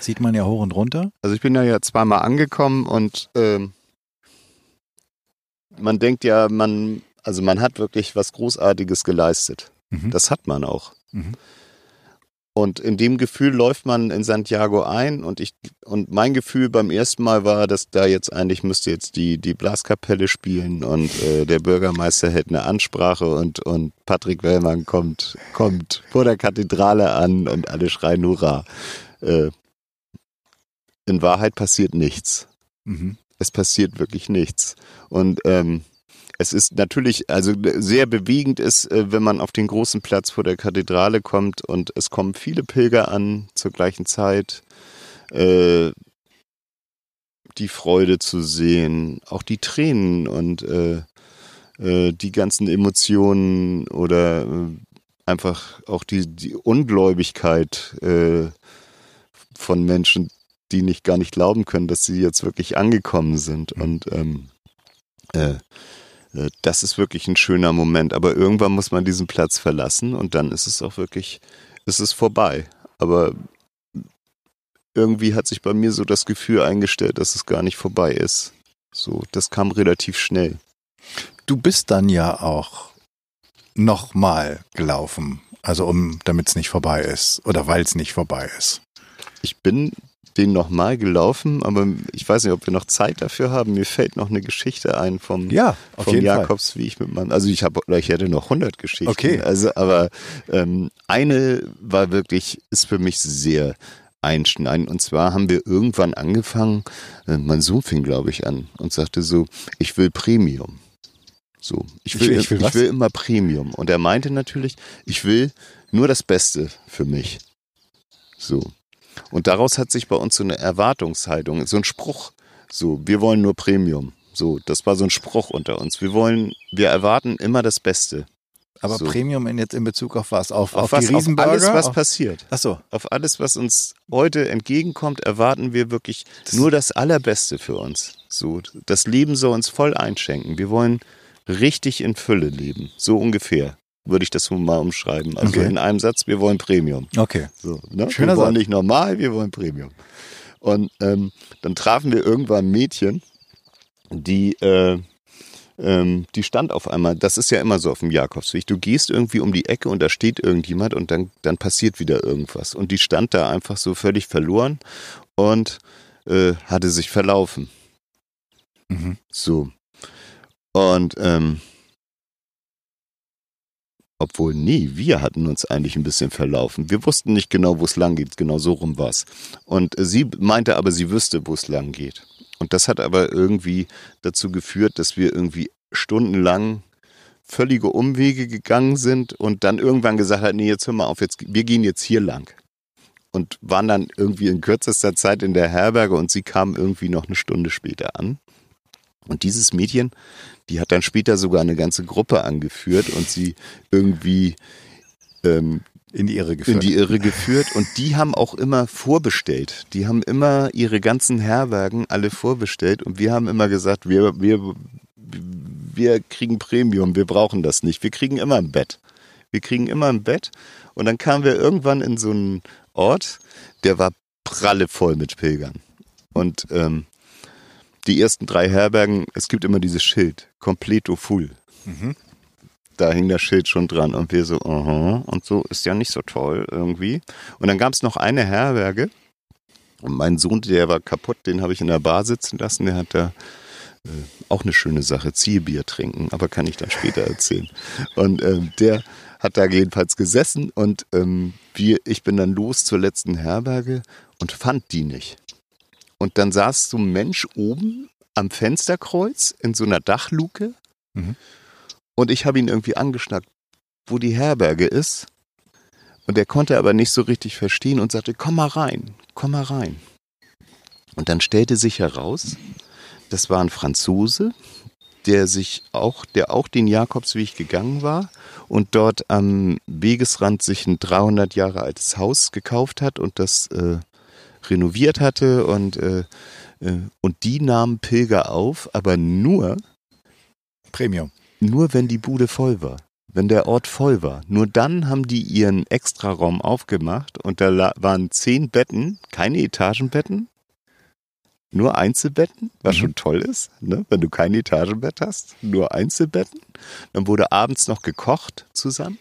Sieht man ja hoch und runter. Also ich bin ja, ja zweimal angekommen und ähm, man denkt ja, man, also man hat wirklich was Großartiges geleistet. Mhm. Das hat man auch. Mhm. Und in dem Gefühl läuft man in Santiago ein und ich und mein Gefühl beim ersten Mal war, dass da jetzt eigentlich müsste jetzt die die Blaskapelle spielen und äh, der Bürgermeister hält eine Ansprache und und Patrick Wellmann kommt kommt vor der Kathedrale an und alle schreien Hurra. Äh, in Wahrheit passiert nichts. Mhm. Es passiert wirklich nichts. Und ähm, es ist natürlich, also sehr bewegend ist, äh, wenn man auf den großen Platz vor der Kathedrale kommt und es kommen viele Pilger an zur gleichen Zeit. Äh, die Freude zu sehen, auch die Tränen und äh, äh, die ganzen Emotionen oder äh, einfach auch die, die Ungläubigkeit äh, von Menschen, die nicht gar nicht glauben können, dass sie jetzt wirklich angekommen sind. Und ähm, äh, äh, das ist wirklich ein schöner Moment. Aber irgendwann muss man diesen Platz verlassen und dann ist es auch wirklich, ist es vorbei. Aber irgendwie hat sich bei mir so das Gefühl eingestellt, dass es gar nicht vorbei ist. So, das kam relativ schnell. Du bist dann ja auch nochmal gelaufen, also um, damit es nicht vorbei ist oder weil es nicht vorbei ist. Ich bin den nochmal gelaufen, aber ich weiß nicht, ob wir noch Zeit dafür haben. Mir fällt noch eine Geschichte ein vom, ja, vom Jakobs, Fall. wie ich mit meinem, also ich habe, ich hätte noch 100 Geschichten. Okay. Also, aber ähm, eine war wirklich, ist für mich sehr einschneidend. Und zwar haben wir irgendwann angefangen, äh, mein Sohn fing, glaube ich, an und sagte so, ich will Premium. So, ich will, Ich will- ich will ich will immer Premium. Und er meinte natürlich, ich will nur das Beste für mich. So. Und daraus hat sich bei uns so eine Erwartungshaltung, so ein Spruch. So, wir wollen nur Premium. So, das war so ein Spruch unter uns. Wir wollen, wir erwarten immer das Beste. Aber So. Premium in jetzt in Bezug auf was? Auf, auf, was, die Riesenburger? auf alles, was Auf- passiert. Ach so. Auf alles, was uns heute entgegenkommt, erwarten wir wirklich nur das Allerbeste für uns. So, das Leben soll uns voll einschenken. Wir wollen richtig in Fülle leben. So ungefähr würde ich das mal umschreiben. Also Okay. in einem Satz, wir wollen Premium. Okay. So, ne? Schöner wir wollen Satz. nicht normal, wir wollen Premium. Und ähm, dann trafen wir irgendwann ein Mädchen, die, äh, ähm, die stand auf einmal, das ist ja immer so auf dem Jakobsweg, du gehst irgendwie um die Ecke und da steht irgendjemand und dann, dann passiert wieder irgendwas. Und die stand da einfach so völlig verloren und äh, hatte sich verlaufen. Mhm. So. Und ähm, obwohl, nee, wir hatten uns eigentlich ein bisschen verlaufen. Wir wussten nicht genau, wo es lang geht. Genau so rum war's. Und äh, sie meinte aber, sie wüsste, wo es lang geht. Und das hat aber irgendwie dazu geführt, dass wir irgendwie stundenlang völlige Umwege gegangen sind und dann irgendwann gesagt hat, nee, jetzt hör mal auf, jetzt, wir gehen jetzt hier lang. Und waren dann irgendwie in kürzester Zeit in der Herberge und sie kam irgendwie noch eine Stunde später an. Und dieses Mädchen, die hat dann später sogar eine ganze Gruppe angeführt und sie irgendwie ähm, In die Irre geführt. in die Irre geführt. Und die haben auch immer vorbestellt. Die haben immer ihre ganzen Herbergen alle vorbestellt. Und wir haben immer gesagt, wir, wir, wir kriegen Premium, wir brauchen das nicht. Wir kriegen immer ein Bett. Wir kriegen immer ein Bett. Und dann kamen wir irgendwann in so einen Ort, der war prallevoll mit Pilgern. Und ähm, die ersten drei Herbergen, es gibt immer dieses Schild, completo full. Mhm. Da hing das Schild schon dran und wir so, aha, und so ist ja nicht so toll irgendwie. Und dann gab es noch eine Herberge und mein Sohn, der war kaputt, den habe ich in der Bar sitzen lassen, der hat da äh, auch eine schöne Sache, Zielbier trinken, aber kann ich dann später erzählen. Und ähm, der hat da jedenfalls gesessen und ähm, wir, ich bin dann los zur letzten Herberge und fand die nicht. Und dann saß so ein Mensch oben am Fensterkreuz in so einer Dachluke Mhm. und ich habe ihn irgendwie angeschnackt, wo die Herberge ist. Und er konnte aber nicht so richtig verstehen und sagte, komm mal rein, komm mal rein. Und dann stellte sich heraus, das war ein Franzose, der sich auch, der auch den Jakobsweg gegangen war und dort am Wegesrand sich ein 300 Jahre altes Haus gekauft hat und das äh, renoviert hatte und, äh, äh, und die nahmen Pilger auf, aber nur, Premium. nur wenn die Bude voll war. Wenn der Ort voll war. Nur dann haben die ihren Extraraum aufgemacht und da waren zehn Betten, keine Etagenbetten, nur Einzelbetten, was Mhm. schon toll ist, ne? wenn du kein Etagenbett hast, nur Einzelbetten. Dann wurde abends noch gekocht zusammen.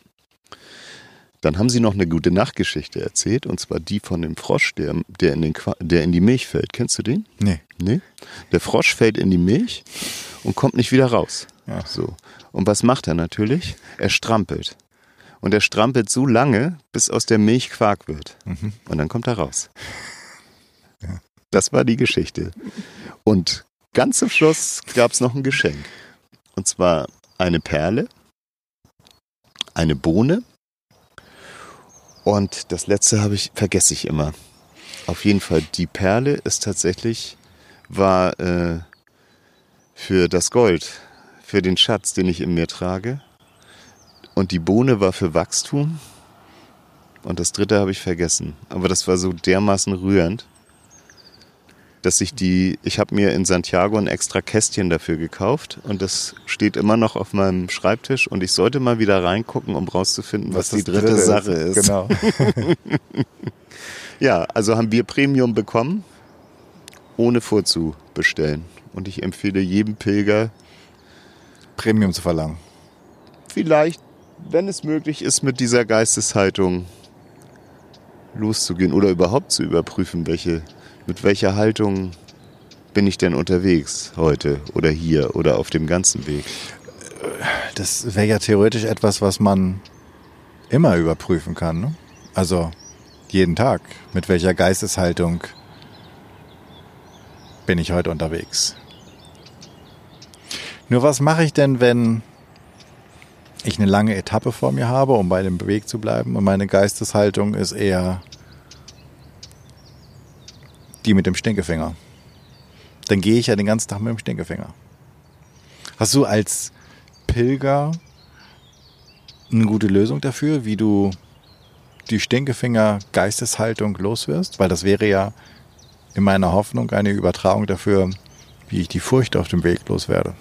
Dann haben sie noch eine gute Nachtgeschichte erzählt, und zwar die von dem Frosch, der, der, in, den, Qua- der in die Milch fällt. Kennst du den? Nee. Nee. Der Frosch fällt in die Milch und kommt nicht wieder raus. Ja. So. Und was macht er natürlich? Er strampelt. Und er strampelt so lange, bis aus der Milch Quark wird. Mhm. Und dann kommt er raus. Das war die Geschichte. Und ganz zum Schluss gab es noch ein Geschenk. Und zwar eine Perle, eine Bohne und das letzte habe ich, vergesse ich immer. Auf jeden Fall, die Perle ist tatsächlich, war äh, für das Gold, für den Schatz, den ich in mir trage. Und die Bohne war für Wachstum. Und das dritte habe ich vergessen. Aber das war so dermaßen rührend dass ich die, ich habe mir in Santiago ein extra Kästchen dafür gekauft und das steht immer noch auf meinem Schreibtisch und ich sollte mal wieder reingucken, um rauszufinden, was, was die dritte, dritte Sache ist. ist. Genau. ja, also haben wir Premium bekommen, ohne vorzubestellen. Und ich empfehle jedem Pilger, Premium zu verlangen. Vielleicht, wenn es möglich ist, mit dieser Geisteshaltung loszugehen oder überhaupt zu überprüfen, welche mit welcher Haltung bin ich denn unterwegs heute oder hier oder auf dem ganzen Weg? Das wäre ja theoretisch etwas, was man immer überprüfen kann. Ne? Also jeden Tag. Mit welcher Geisteshaltung bin ich heute unterwegs? Nur was mache ich denn, wenn ich eine lange Etappe vor mir habe, um bei dem Weg zu bleiben und meine Geisteshaltung ist eher die mit dem Stinkefinger. Dann gehe ich ja den ganzen Tag mit dem Stinkefinger. Hast du als Pilger eine gute Lösung dafür, wie du die Stinkefinger Geisteshaltung loswirst? Weil das wäre ja in meiner Hoffnung eine Übertragung dafür, wie ich die Furcht auf dem Weg loswerde.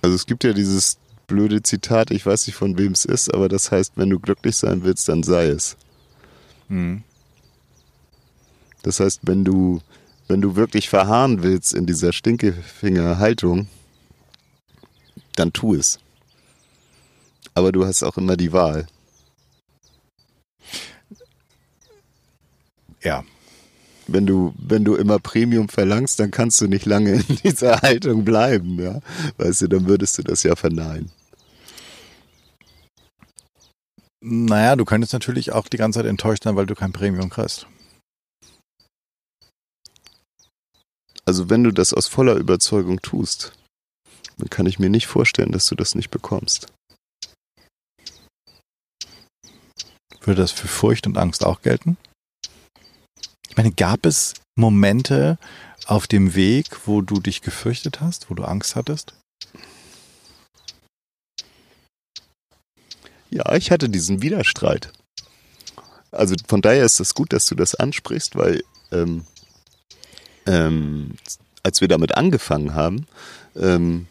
Also es gibt ja dieses blöde Zitat, ich weiß nicht von wem es ist, aber das heißt, wenn du glücklich sein willst, dann sei es. Mhm. Das heißt, wenn du, wenn du wirklich verharren willst in dieser Stinkefinger-Haltung, dann tu es. Aber du hast auch immer die Wahl. Ja. Wenn du, wenn du immer Premium verlangst, dann kannst du nicht lange in dieser Haltung bleiben, ja. Weißt du, dann würdest du das ja verneinen. Naja, du könntest natürlich auch die ganze Zeit enttäuscht sein, weil du kein Premium kriegst. Also wenn du das aus voller Überzeugung tust, dann kann ich mir nicht vorstellen, dass du das nicht bekommst. Würde das für Furcht und Angst auch gelten? Ich meine, gab es Momente auf dem Weg, wo du dich gefürchtet hast, wo du Angst hattest? Ja, ich hatte diesen Widerstreit. Also von daher ist es gut, dass du das ansprichst, weil ähm, ähm, als wir damit angefangen haben, ähm,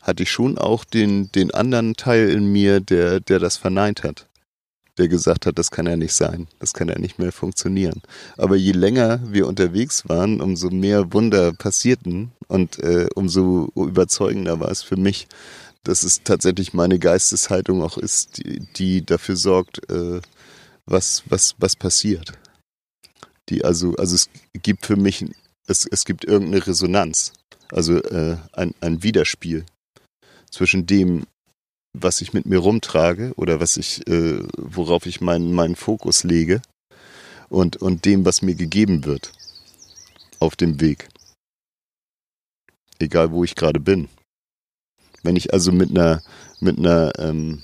hatte ich schon auch den, den anderen Teil in mir, der, der das verneint hat. Der gesagt hat, das kann ja nicht sein, das kann ja nicht mehr funktionieren. Aber je länger wir unterwegs waren, umso mehr Wunder passierten und äh, umso überzeugender war es für mich, dass es tatsächlich meine Geisteshaltung auch ist, die, die dafür sorgt, äh, was, was, was passiert. Die also, also es gibt für mich es, es gibt irgendeine Resonanz, also äh, ein, ein Widerspiel zwischen dem, was ich mit mir rumtrage oder was ich, äh, worauf ich meinen, meinen Fokus lege und, und dem, was mir gegeben wird auf dem Weg. Egal wo ich gerade bin. Wenn ich also mit einer, mit einer, ähm,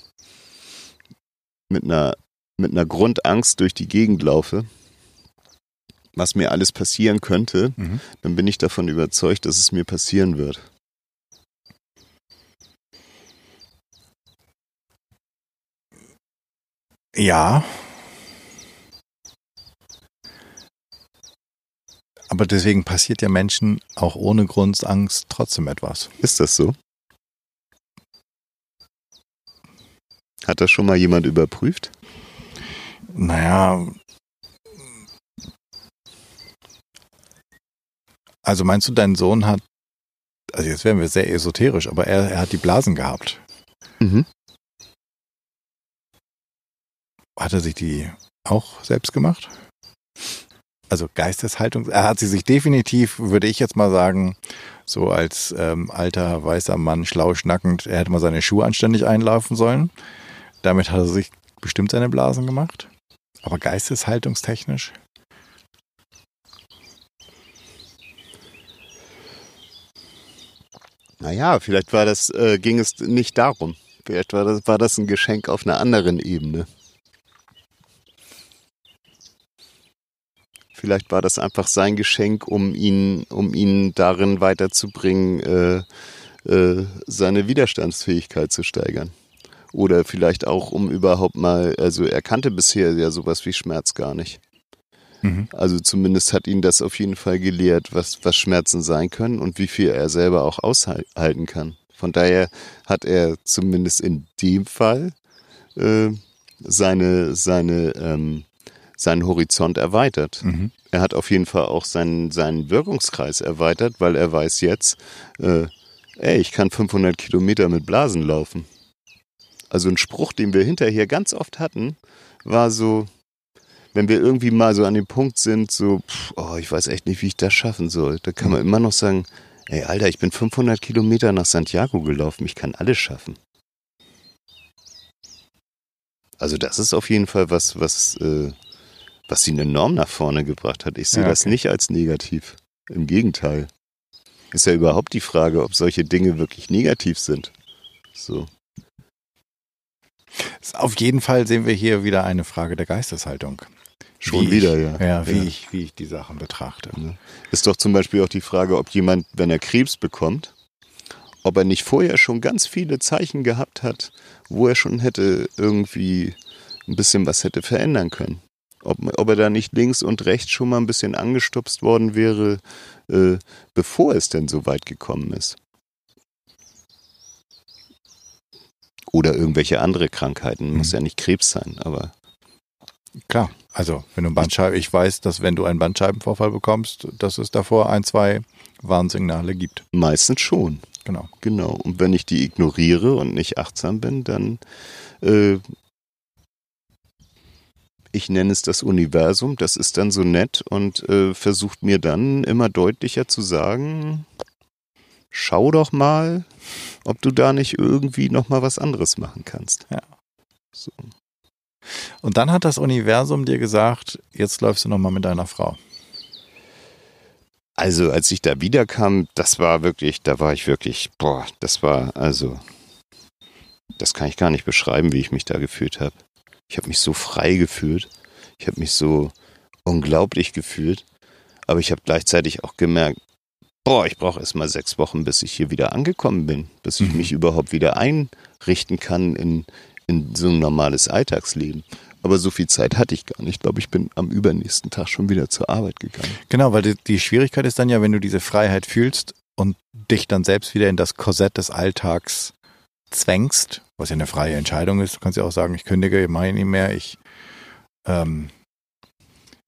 mit einer, mit einer Grundangst durch die Gegend laufe, was mir alles passieren könnte, mhm. dann bin ich davon überzeugt, dass es mir passieren wird. Ja. Aber deswegen passiert ja Menschen auch ohne Grundangst trotzdem etwas. Ist das so? Hat das schon mal jemand überprüft? Naja, Also meinst du, dein Sohn hat, also jetzt werden wir sehr esoterisch, aber er, er hat die Blasen gehabt. Mhm. Hat er sich die auch selbst gemacht? Also Geisteshaltung, er hat sie sich definitiv, würde ich jetzt mal sagen, so als ähm, alter weißer Mann schlau schnackend, er hätte mal seine Schuhe anständig einlaufen sollen. Damit hat er sich bestimmt seine Blasen gemacht. Aber geisteshaltungstechnisch Naja, vielleicht war das, äh, ging es nicht darum. Vielleicht war das, war das ein Geschenk auf einer anderen Ebene. Vielleicht war das einfach sein Geschenk, um ihn, um ihn darin weiterzubringen, äh, äh, seine Widerstandsfähigkeit zu steigern. Oder vielleicht auch, um überhaupt mal, also er kannte bisher ja sowas wie Schmerz gar nicht. Mhm. Also zumindest hat ihn das auf jeden Fall gelehrt, was, was Schmerzen sein können und wie viel er selber auch aushalten kann. Von daher hat er zumindest in dem Fall äh, seine, seine ähm, seinen Horizont erweitert. Mhm. Er hat auf jeden Fall auch seinen, seinen Wirkungskreis erweitert, weil er weiß jetzt, äh, ey, ich kann 500 Kilometer mit Blasen laufen. Also ein Spruch, den wir hinterher ganz oft hatten, war so, wenn wir irgendwie mal so an dem Punkt sind, so, pff, oh, ich weiß echt nicht, wie ich das schaffen soll, da kann man immer noch sagen, ey, Alter, ich bin 500 Kilometer nach Santiago gelaufen, ich kann alles schaffen. Also das ist auf jeden Fall was, was äh, was ihn enorm nach vorne gebracht hat. Ich sehe ja, okay. das nicht als negativ. Im Gegenteil. Ist ja überhaupt die Frage, ob solche Dinge wirklich negativ sind. So. Auf jeden Fall sehen wir hier wieder eine Frage der Geisteshaltung. Schon wie wieder, ich, ja. Ja, wie, ja. Ich, wie ich die Sachen betrachte. Ist doch zum Beispiel auch die Frage, ob jemand, wenn er Krebs bekommt, ob er nicht vorher schon ganz viele Zeichen gehabt hat, wo er schon hätte irgendwie ein bisschen was hätte verändern können ob, ob er da nicht links und rechts schon mal ein bisschen angestupst worden wäre, äh, bevor es denn so weit gekommen ist. Oder irgendwelche andere Krankheiten. Muss mhm. ja nicht Krebs sein, aber. Klar, also wenn du Bandscheiben, ich weiß, dass wenn du einen Bandscheibenvorfall bekommst, dass es davor ein, zwei Warnsignale gibt. Meistens schon. Genau. Genau. Und wenn ich die ignoriere und nicht achtsam bin, dann äh, ich nenne es das Universum, das ist dann so nett und äh, versucht mir dann immer deutlicher zu sagen, schau doch mal, ob du da nicht irgendwie noch mal was anderes machen kannst. Ja. So. Und dann hat das Universum dir gesagt, jetzt läufst du noch mal mit deiner Frau. Also, als ich da wiederkam, das war wirklich, da war ich wirklich, boah, das war also, das kann ich gar nicht beschreiben, wie ich mich da gefühlt habe. Ich habe mich so frei gefühlt. Ich habe mich so unglaublich gefühlt. Aber ich habe gleichzeitig auch gemerkt, boah, ich brauche erst mal sechs Wochen, bis ich hier wieder angekommen bin, bis ich mhm. mich überhaupt wieder einrichten kann in, in so ein normales Alltagsleben. Aber so viel Zeit hatte ich gar nicht. Ich glaube, ich bin am übernächsten Tag schon wieder zur Arbeit gegangen. Genau, weil die, die Schwierigkeit ist dann ja, wenn du diese Freiheit fühlst und dich dann selbst wieder in das Korsett des Alltags zwängst, was ja eine freie Entscheidung ist. Du kannst ja auch sagen, ich kündige, ich mache nicht mehr, ich ähm,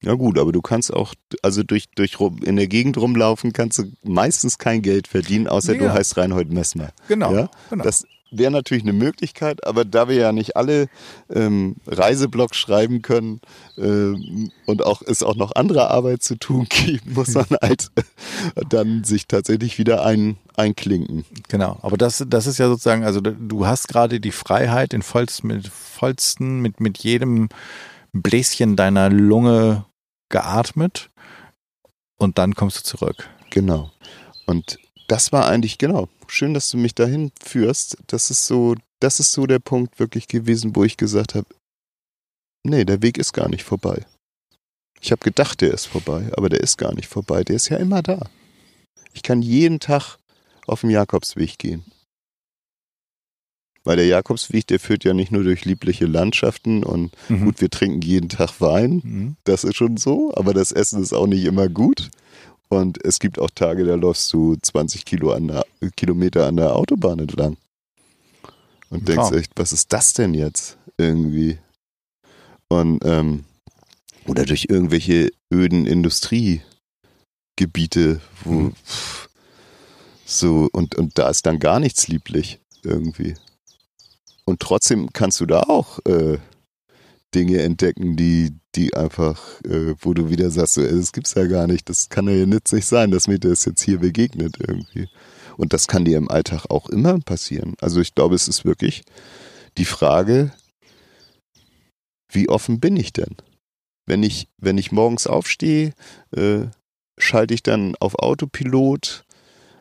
ja gut, aber du kannst auch, also durch, durch in der Gegend rumlaufen, kannst du meistens kein Geld verdienen, außer ja. du heißt Reinhold Messmer. Genau, ja? genau. Das wäre natürlich eine Möglichkeit, aber da wir ja nicht alle ähm, Reiseblogs schreiben können ähm, und auch es auch noch andere Arbeit zu tun gibt, muss man halt dann sich tatsächlich wieder ein, einklinken. Genau, aber das, das ist ja sozusagen, also du hast gerade die Freiheit in vollst, mit vollsten, mit, mit jedem Bläschen deiner Lunge geatmet und dann kommst du zurück. Genau. Und das war eigentlich, genau, schön, dass du mich dahin führst. Das ist so, das ist so der Punkt wirklich gewesen, wo ich gesagt habe, nee, der Weg ist gar nicht vorbei. Ich habe gedacht, der ist vorbei, aber der ist gar nicht vorbei. Der ist ja immer da. Ich kann jeden Tag auf dem Jakobsweg gehen. Weil der Jakobsweg, der führt ja nicht nur durch liebliche Landschaften und mhm. gut, wir trinken jeden Tag Wein. Mhm. Das ist schon so, aber das Essen ist auch nicht immer gut. Und es gibt auch Tage, da läufst du 20 Kilo an der, Kilometer an der Autobahn entlang. Und denkst echt, was ist das denn jetzt irgendwie? Und, ähm, oder durch irgendwelche öden Industriegebiete, wo mhm. pff, so, und, und da ist dann gar nichts lieblich irgendwie. Und trotzdem kannst du da auch äh, Dinge entdecken, die, die einfach, äh, wo du wieder sagst, so, das gibt's ja gar nicht, das kann ja nützlich sein, dass mir das jetzt hier begegnet irgendwie. Und das kann dir im Alltag auch immer passieren. Also ich glaube, es ist wirklich die Frage, wie offen bin ich denn? Wenn ich, wenn ich morgens aufstehe, äh, schalte ich dann auf Autopilot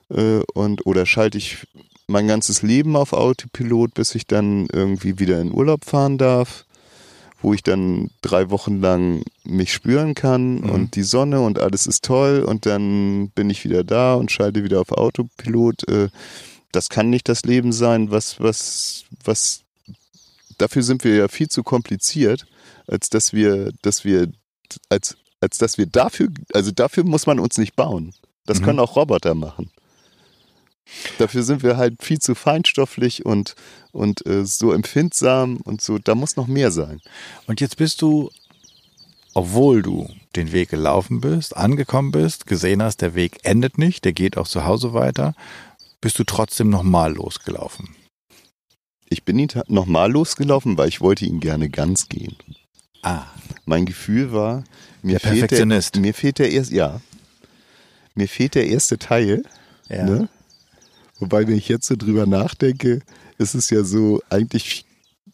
äh, und oder schalte ich mein ganzes Leben auf Autopilot, bis ich dann irgendwie wieder in Urlaub fahren darf, wo ich dann drei Wochen lang mich spüren kann Mhm. und die Sonne und alles ist toll und dann bin ich wieder da und schalte wieder auf Autopilot. Äh, das kann nicht das Leben sein, was, was, was, dafür sind wir ja viel zu kompliziert, als dass wir, dass wir, als, als dass wir dafür, also dafür muss man uns nicht bauen. Das Mhm. können auch Roboter machen. Dafür sind wir halt viel zu feinstofflich und, und äh, so empfindsam und so, da muss noch mehr sein. Und jetzt bist du, obwohl du den Weg gelaufen bist, angekommen bist, gesehen hast, der Weg endet nicht, der geht auch zu Hause weiter, bist du trotzdem nochmal losgelaufen. Ich bin ihn nochmal losgelaufen, weil ich wollte ihn gerne ganz gehen. Ah. Mein Gefühl war, mir Der fehlt der, mir fehlt der erste, ja, mir fehlt der erste Teil. Ja. Ne? Wobei, wenn ich jetzt so drüber nachdenke, ist es ja so, eigentlich,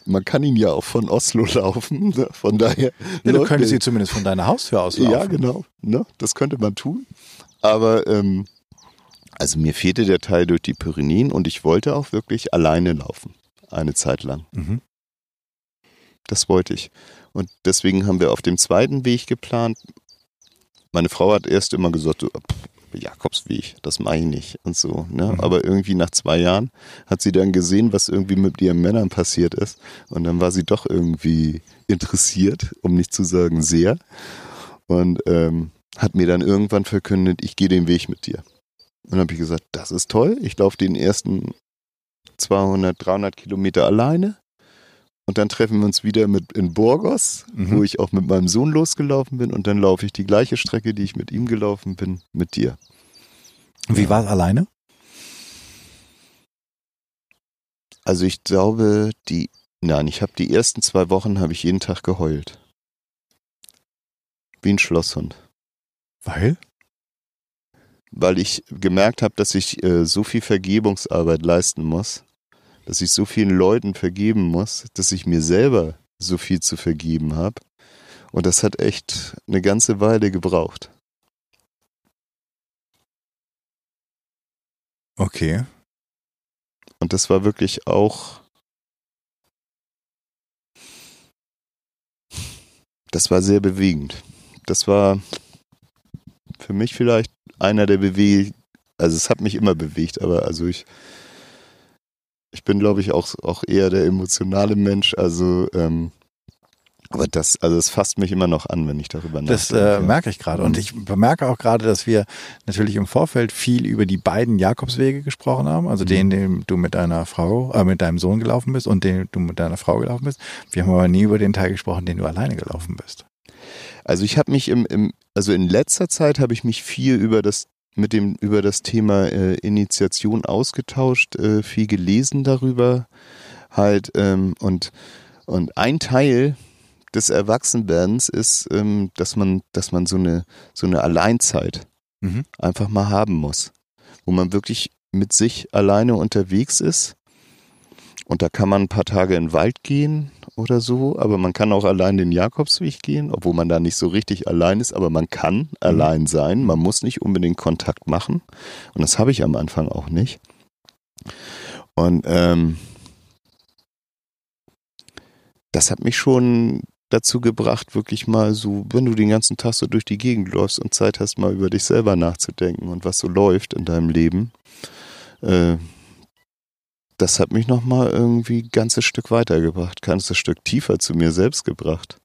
man kann ihn ja auch von Oslo laufen. Ne? Von daher. Ja, du könntest sie zumindest von deiner Haustür aus laufen. Ja, genau. Ne? Das könnte man tun. Aber ähm, also mir fehlte der Teil durch die Pyrenäen und ich wollte auch wirklich alleine laufen. Eine Zeit lang. Mhm. Das wollte ich. Und deswegen haben wir auf dem zweiten Weg geplant. Meine Frau hat erst immer gesagt, Jakobsweg, das mache ich nicht und so. Ne? Mhm. Aber irgendwie nach zwei Jahren hat sie dann gesehen, was irgendwie mit ihren Männern passiert ist. Und dann war sie doch irgendwie interessiert, um nicht zu sagen sehr. Und ähm, hat mir dann irgendwann verkündet, ich gehe den Weg mit dir. Und dann habe ich gesagt, das ist toll. Ich laufe den ersten 200, 300 Kilometer alleine. Und dann treffen wir uns wieder mit in Burgos, Mhm. wo ich auch mit meinem Sohn losgelaufen bin. Und dann laufe ich die gleiche Strecke, die ich mit ihm gelaufen bin, mit dir. Wie war es alleine? Also ich glaube, die, nein, ich habe die ersten zwei Wochen habe ich jeden Tag geheult. Wie ein Schlosshund. Weil? Weil ich gemerkt habe, dass ich äh, so viel Vergebungsarbeit leisten muss, dass ich so vielen Leuten vergeben muss, dass ich mir selber so viel zu vergeben habe. Und das hat echt eine ganze Weile gebraucht. Okay. Und das war wirklich auch. Das war sehr bewegend. Das war für mich vielleicht einer der Beweg. Also es hat mich immer bewegt, aber also ich. Ich bin, glaube ich, auch, auch eher der emotionale Mensch. Also, ähm, aber das, also es fasst mich immer noch an, wenn ich darüber Das nachdenke. äh, merke ich gerade. Und ich bemerke auch gerade, dass wir natürlich im Vorfeld viel über die beiden Jakobswege gesprochen haben. Also Mhm. den, den du mit deiner Frau, äh, mit deinem Sohn gelaufen bist und den du mit deiner Frau gelaufen bist. Wir haben aber nie über den Teil gesprochen, den du alleine gelaufen bist. Also ich habe mich im, im, also in letzter Zeit habe ich mich viel über das mit dem über das Thema äh, Initiation ausgetauscht, äh, viel gelesen darüber, halt ähm, und und ein Teil des Erwachsenwerdens ist, ähm, dass man dass man so eine so eine Alleinzeit Mhm. einfach mal haben muss, wo man wirklich mit sich alleine unterwegs ist. Und da kann man ein paar Tage in den Wald gehen oder so, aber man kann auch allein den Jakobsweg gehen, obwohl man da nicht so richtig allein ist, aber man kann allein sein. Man muss nicht unbedingt Kontakt machen. Und das habe ich am Anfang auch nicht. Und ähm, das hat mich schon dazu gebracht, wirklich mal so, wenn du den ganzen Tag so durch die Gegend läufst und Zeit hast, mal über dich selber nachzudenken und was so läuft in deinem Leben, äh, das hat mich nochmal irgendwie ein ganzes Stück weitergebracht, ein ganzes Stück tiefer zu mir selbst gebracht.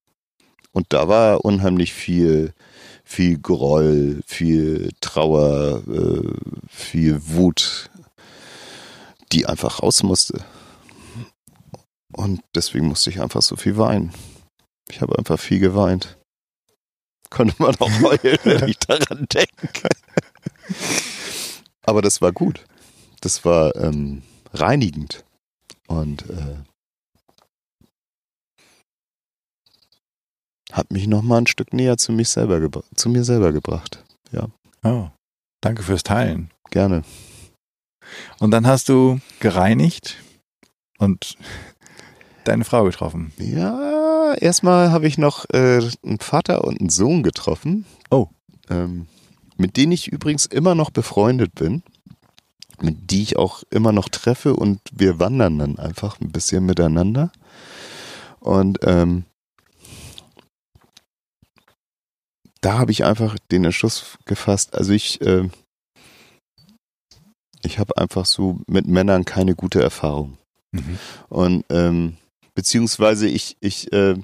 Und da war unheimlich viel, viel Groll, viel Trauer, äh, viel Wut, die einfach raus musste. Und deswegen musste ich einfach so viel weinen. Ich habe einfach viel geweint. Konnte man auch heulen, wenn ich daran denke. Aber das war gut. Das war ähm, reinigend. Und äh, hat mich nochmal ein Stück näher zu, mich selber zu mir selber gebracht. Oh, danke fürs Teilen. Gerne. Und dann hast du gereinigt und deine Frau getroffen. Ja, erstmal habe ich noch äh, einen Vater und einen Sohn getroffen. Oh. Ähm, mit denen ich übrigens immer noch befreundet bin. Mit die ich auch immer noch treffe und wir wandern dann einfach ein bisschen miteinander. Und ähm, da habe ich einfach den Entschluss gefasst. Also ich, äh, ich habe einfach so mit Männern keine gute Erfahrung. Mhm. Und ähm, beziehungsweise ich, ich, äh,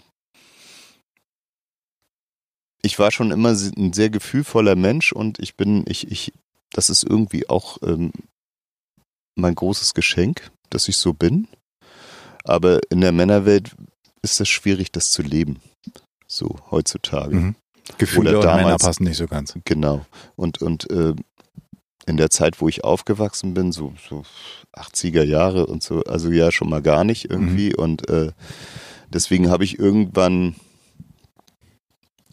ich war schon immer ein sehr gefühlvoller Mensch und ich bin, ich, ich, das ist irgendwie auch ähm, mein großes Geschenk, dass ich so bin. Aber in der Männerwelt ist es schwierig, das zu leben. So heutzutage. Mhm. Gefühle Oder damals, Männer passen nicht so ganz. Genau. Und, und äh, in der Zeit, wo ich aufgewachsen bin, so, so 80er Jahre und so, also ja schon mal gar nicht irgendwie. Mhm. Und äh, deswegen habe ich irgendwann,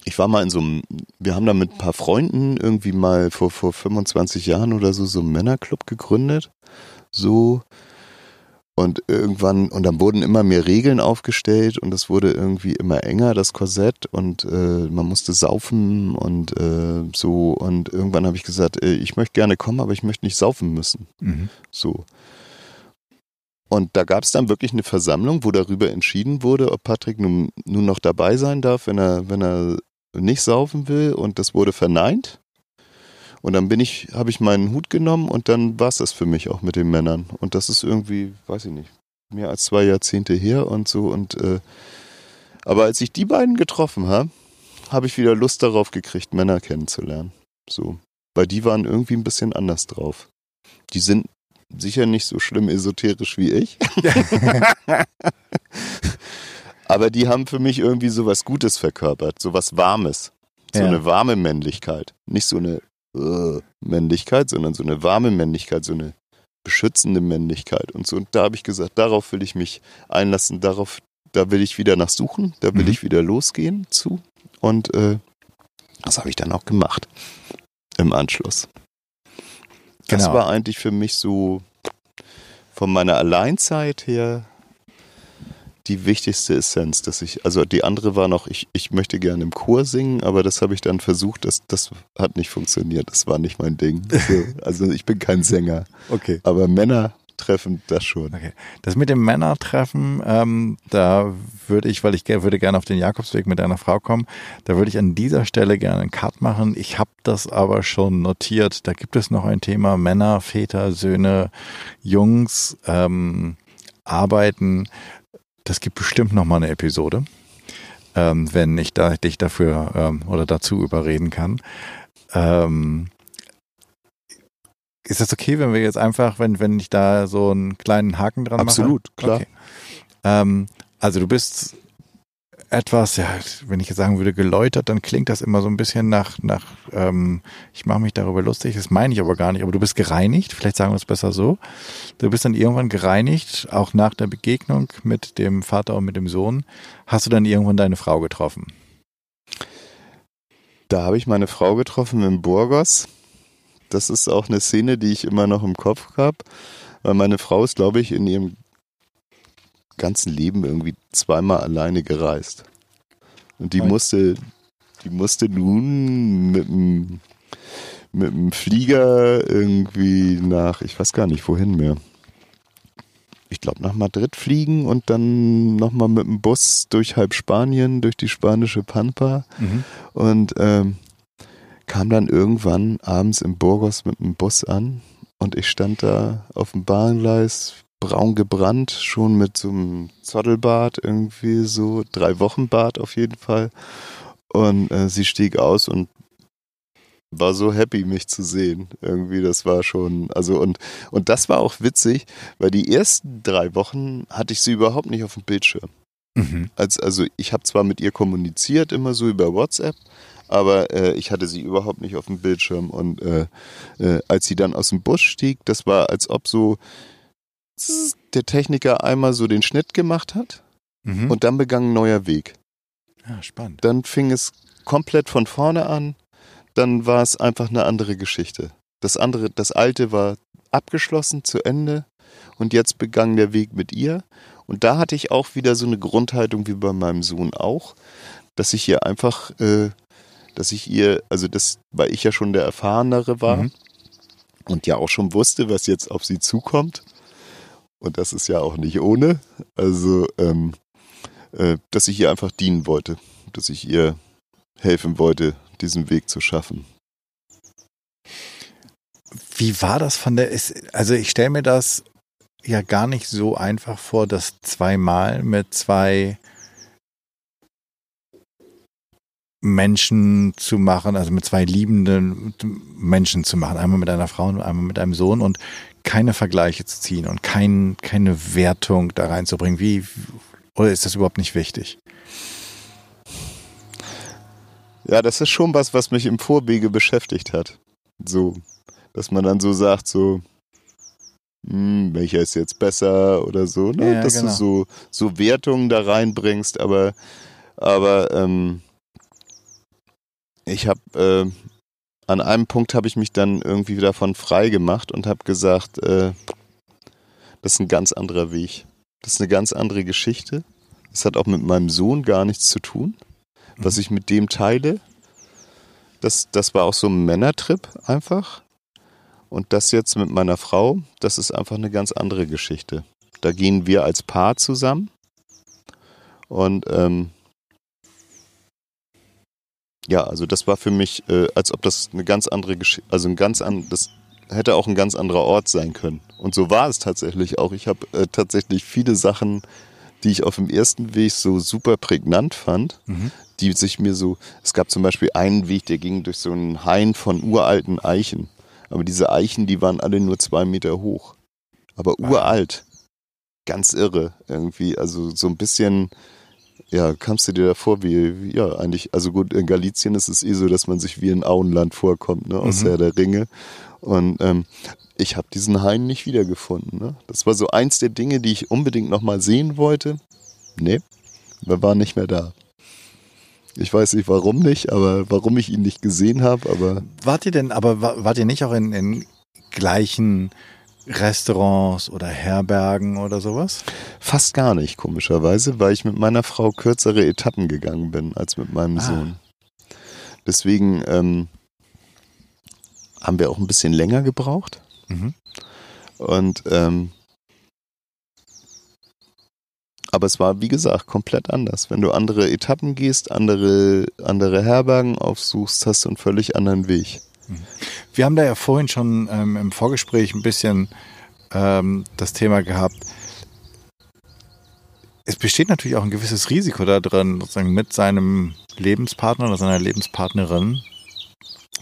ich war mal in so einem, wir haben da mit ein paar Freunden irgendwie mal vor, vor 25 Jahren oder so so einen Männerclub gegründet. So, und irgendwann, und dann wurden immer mehr Regeln aufgestellt und es wurde irgendwie immer enger, das Korsett, und äh, man musste saufen und äh, so. Und irgendwann habe ich gesagt, äh, ich möchte gerne kommen, aber ich möchte nicht saufen müssen. Mhm. So. Und da gab es dann wirklich eine Versammlung, wo darüber entschieden wurde, ob Patrick nun, nun noch dabei sein darf, wenn er, wenn er nicht saufen will. Und das wurde verneint. Und dann bin ich, habe ich meinen Hut genommen und dann war es das für mich auch mit den Männern. Und das ist irgendwie, weiß ich nicht, mehr als zwei Jahrzehnte her und so. Und äh, aber als ich die beiden getroffen habe, habe ich wieder Lust darauf gekriegt, Männer kennenzulernen. So. Weil die waren irgendwie ein bisschen anders drauf. Die sind sicher nicht so schlimm esoterisch wie ich. aber die haben für mich irgendwie so was Gutes verkörpert, so was Warmes. So ja. eine warme Männlichkeit. Nicht so eine äh, Männlichkeit, sondern so eine warme Männlichkeit, so eine beschützende Männlichkeit und so. Und da habe ich gesagt, darauf will ich mich einlassen, darauf, da will ich wieder nach suchen, da will mhm. ich wieder losgehen zu. Und äh, das habe ich dann auch gemacht im Anschluss. Das genau. war eigentlich für mich so von meiner Alleinzeit her die wichtigste Essenz, dass ich, also die andere war noch, ich, ich möchte gerne im Chor singen, aber das habe ich dann versucht, das, das hat nicht funktioniert, das war nicht mein Ding. Also, also ich bin kein Sänger. Okay. Aber Männer treffen das schon. Okay. Das mit dem Männertreffen, ähm, da würde ich, weil ich würde gerne auf den Jakobsweg mit einer Frau kommen, da würde ich an dieser Stelle gerne einen Cut machen. Ich habe das aber schon notiert. Da gibt es noch ein Thema Männer, Väter, Söhne, Jungs, ähm, Arbeiten das gibt bestimmt noch mal eine Episode, ähm, wenn ich da, dich dafür ähm, oder dazu überreden kann. Ähm, ist das okay, wenn wir jetzt einfach, wenn, wenn ich da so einen kleinen Haken dran Absolut, mache? Absolut, klar. Okay. Ähm, also du bist etwas, ja, wenn ich jetzt sagen würde, geläutert, dann klingt das immer so ein bisschen nach, nach ähm, ich mache mich darüber lustig, das meine ich aber gar nicht, aber du bist gereinigt, vielleicht sagen wir es besser so. Du bist dann irgendwann gereinigt, auch nach der Begegnung mit dem Vater und mit dem Sohn. Hast du dann irgendwann deine Frau getroffen? Da habe ich meine Frau getroffen in Burgos. Das ist auch eine Szene, die ich immer noch im Kopf habe, weil meine Frau ist, glaube ich, in ihrem ganzen Leben irgendwie zweimal alleine gereist. Und die musste, die musste nun mit dem, mit dem Flieger irgendwie nach, ich weiß gar nicht wohin mehr. Ich glaube nach Madrid fliegen und dann nochmal mit dem Bus durch halb Spanien, durch die spanische Pampa mhm. und ähm, kam dann irgendwann abends in Burgos mit dem Bus an und ich stand da auf dem Bahngleis, braun gebrannt, schon mit so einem Zottelbart, irgendwie so drei Wochen Bart auf jeden Fall. Und äh, sie stieg aus und war so happy, mich zu sehen. Irgendwie, das war schon, also und, und das war auch witzig, weil die ersten drei Wochen hatte ich sie überhaupt nicht auf dem Bildschirm. Mhm. Als, also ich habe zwar mit ihr kommuniziert, immer so über WhatsApp, aber äh, ich hatte sie überhaupt nicht auf dem Bildschirm. Und äh, äh, als sie dann aus dem Bus stieg, das war, als ob so der Techniker einmal so den Schnitt gemacht hat mhm. und dann begann ein neuer Weg. Ja, spannend. Dann fing es komplett von vorne an, dann war es einfach eine andere Geschichte. Das andere, das alte war abgeschlossen, zu Ende und jetzt begann der Weg mit ihr. Und da hatte ich auch wieder so eine Grundhaltung wie bei meinem Sohn auch, dass ich ihr einfach, äh, dass ich ihr, also das, weil ich ja schon der Erfahrenere war, mhm und ja auch schon wusste, was jetzt auf sie zukommt. Und das ist ja auch nicht ohne. Also, ähm, äh, dass ich ihr einfach dienen wollte, dass ich ihr helfen wollte, diesen Weg zu schaffen. Wie war das von der, also ich stelle mir das ja gar nicht so einfach vor, das zweimal mit zwei Menschen zu machen, also mit zwei liebenden Menschen zu machen, einmal mit einer Frau und einmal mit einem Sohn und keine Vergleiche zu ziehen und kein, keine Wertung da reinzubringen. Wie, oder ist das überhaupt nicht wichtig? Ja, das ist schon was, was mich im Vorwege beschäftigt hat. So, dass man dann so sagt, so, hm, welcher ist jetzt besser oder so, ne? Ja, dass genau. du so, so Wertungen da reinbringst, aber, aber ähm, ich habe äh, an einem Punkt habe ich mich dann irgendwie davon frei gemacht und habe gesagt, äh, das ist ein ganz anderer Weg. Das ist eine ganz andere Geschichte. Das hat auch mit meinem Sohn gar nichts zu tun. Was ich mit dem teile, das, das war auch so ein Männertrip einfach. Und das jetzt mit meiner Frau, das ist einfach eine ganz andere Geschichte. Da gehen wir als Paar zusammen. Und ähm, ja, also das war für mich, äh, als ob das eine ganz andere Geschichte, also ein ganz an, das hätte auch ein ganz anderer Ort sein können. Und so war es tatsächlich auch. Ich habe äh, tatsächlich viele Sachen, die ich auf dem ersten Weg so super prägnant fand, Mhm. die sich mir so, es gab zum Beispiel einen Weg, der ging durch so einen Hain von uralten Eichen. Aber diese Eichen, die waren alle nur zwei Meter hoch. Aber uralt. Ganz irre irgendwie. Also so ein bisschen, ja, kamst du dir da vor wie, ja, eigentlich, also gut, in Galizien ist es eh so, dass man sich wie in Auenland vorkommt, ne, aus Mhm. Herr der Ringe. Und ähm, ich habe diesen Hain nicht wiedergefunden. Ne? Das war so eins der Dinge, die ich unbedingt nochmal sehen wollte. Nee, wir waren nicht mehr da. Ich weiß nicht warum nicht, aber warum ich ihn nicht gesehen habe, aber Wart ihr denn, aber wa- wart ihr nicht auch in, in gleichen Restaurants oder Herbergen oder sowas? fast gar nicht, komischerweise, weil ich mit meiner Frau kürzere Etappen gegangen bin als mit meinem Ah. Sohn. Deswegen ähm, haben wir auch ein bisschen länger gebraucht. Mhm. Und ähm, aber es war, wie gesagt, komplett anders. Wenn du andere Etappen gehst, andere, andere Herbergen aufsuchst, hast du einen völlig anderen Weg. Wir haben da ja vorhin schon ähm, im Vorgespräch ein bisschen ähm, das Thema gehabt. Es besteht natürlich auch ein gewisses Risiko da drin, sozusagen mit seinem Lebenspartner oder seiner Lebenspartnerin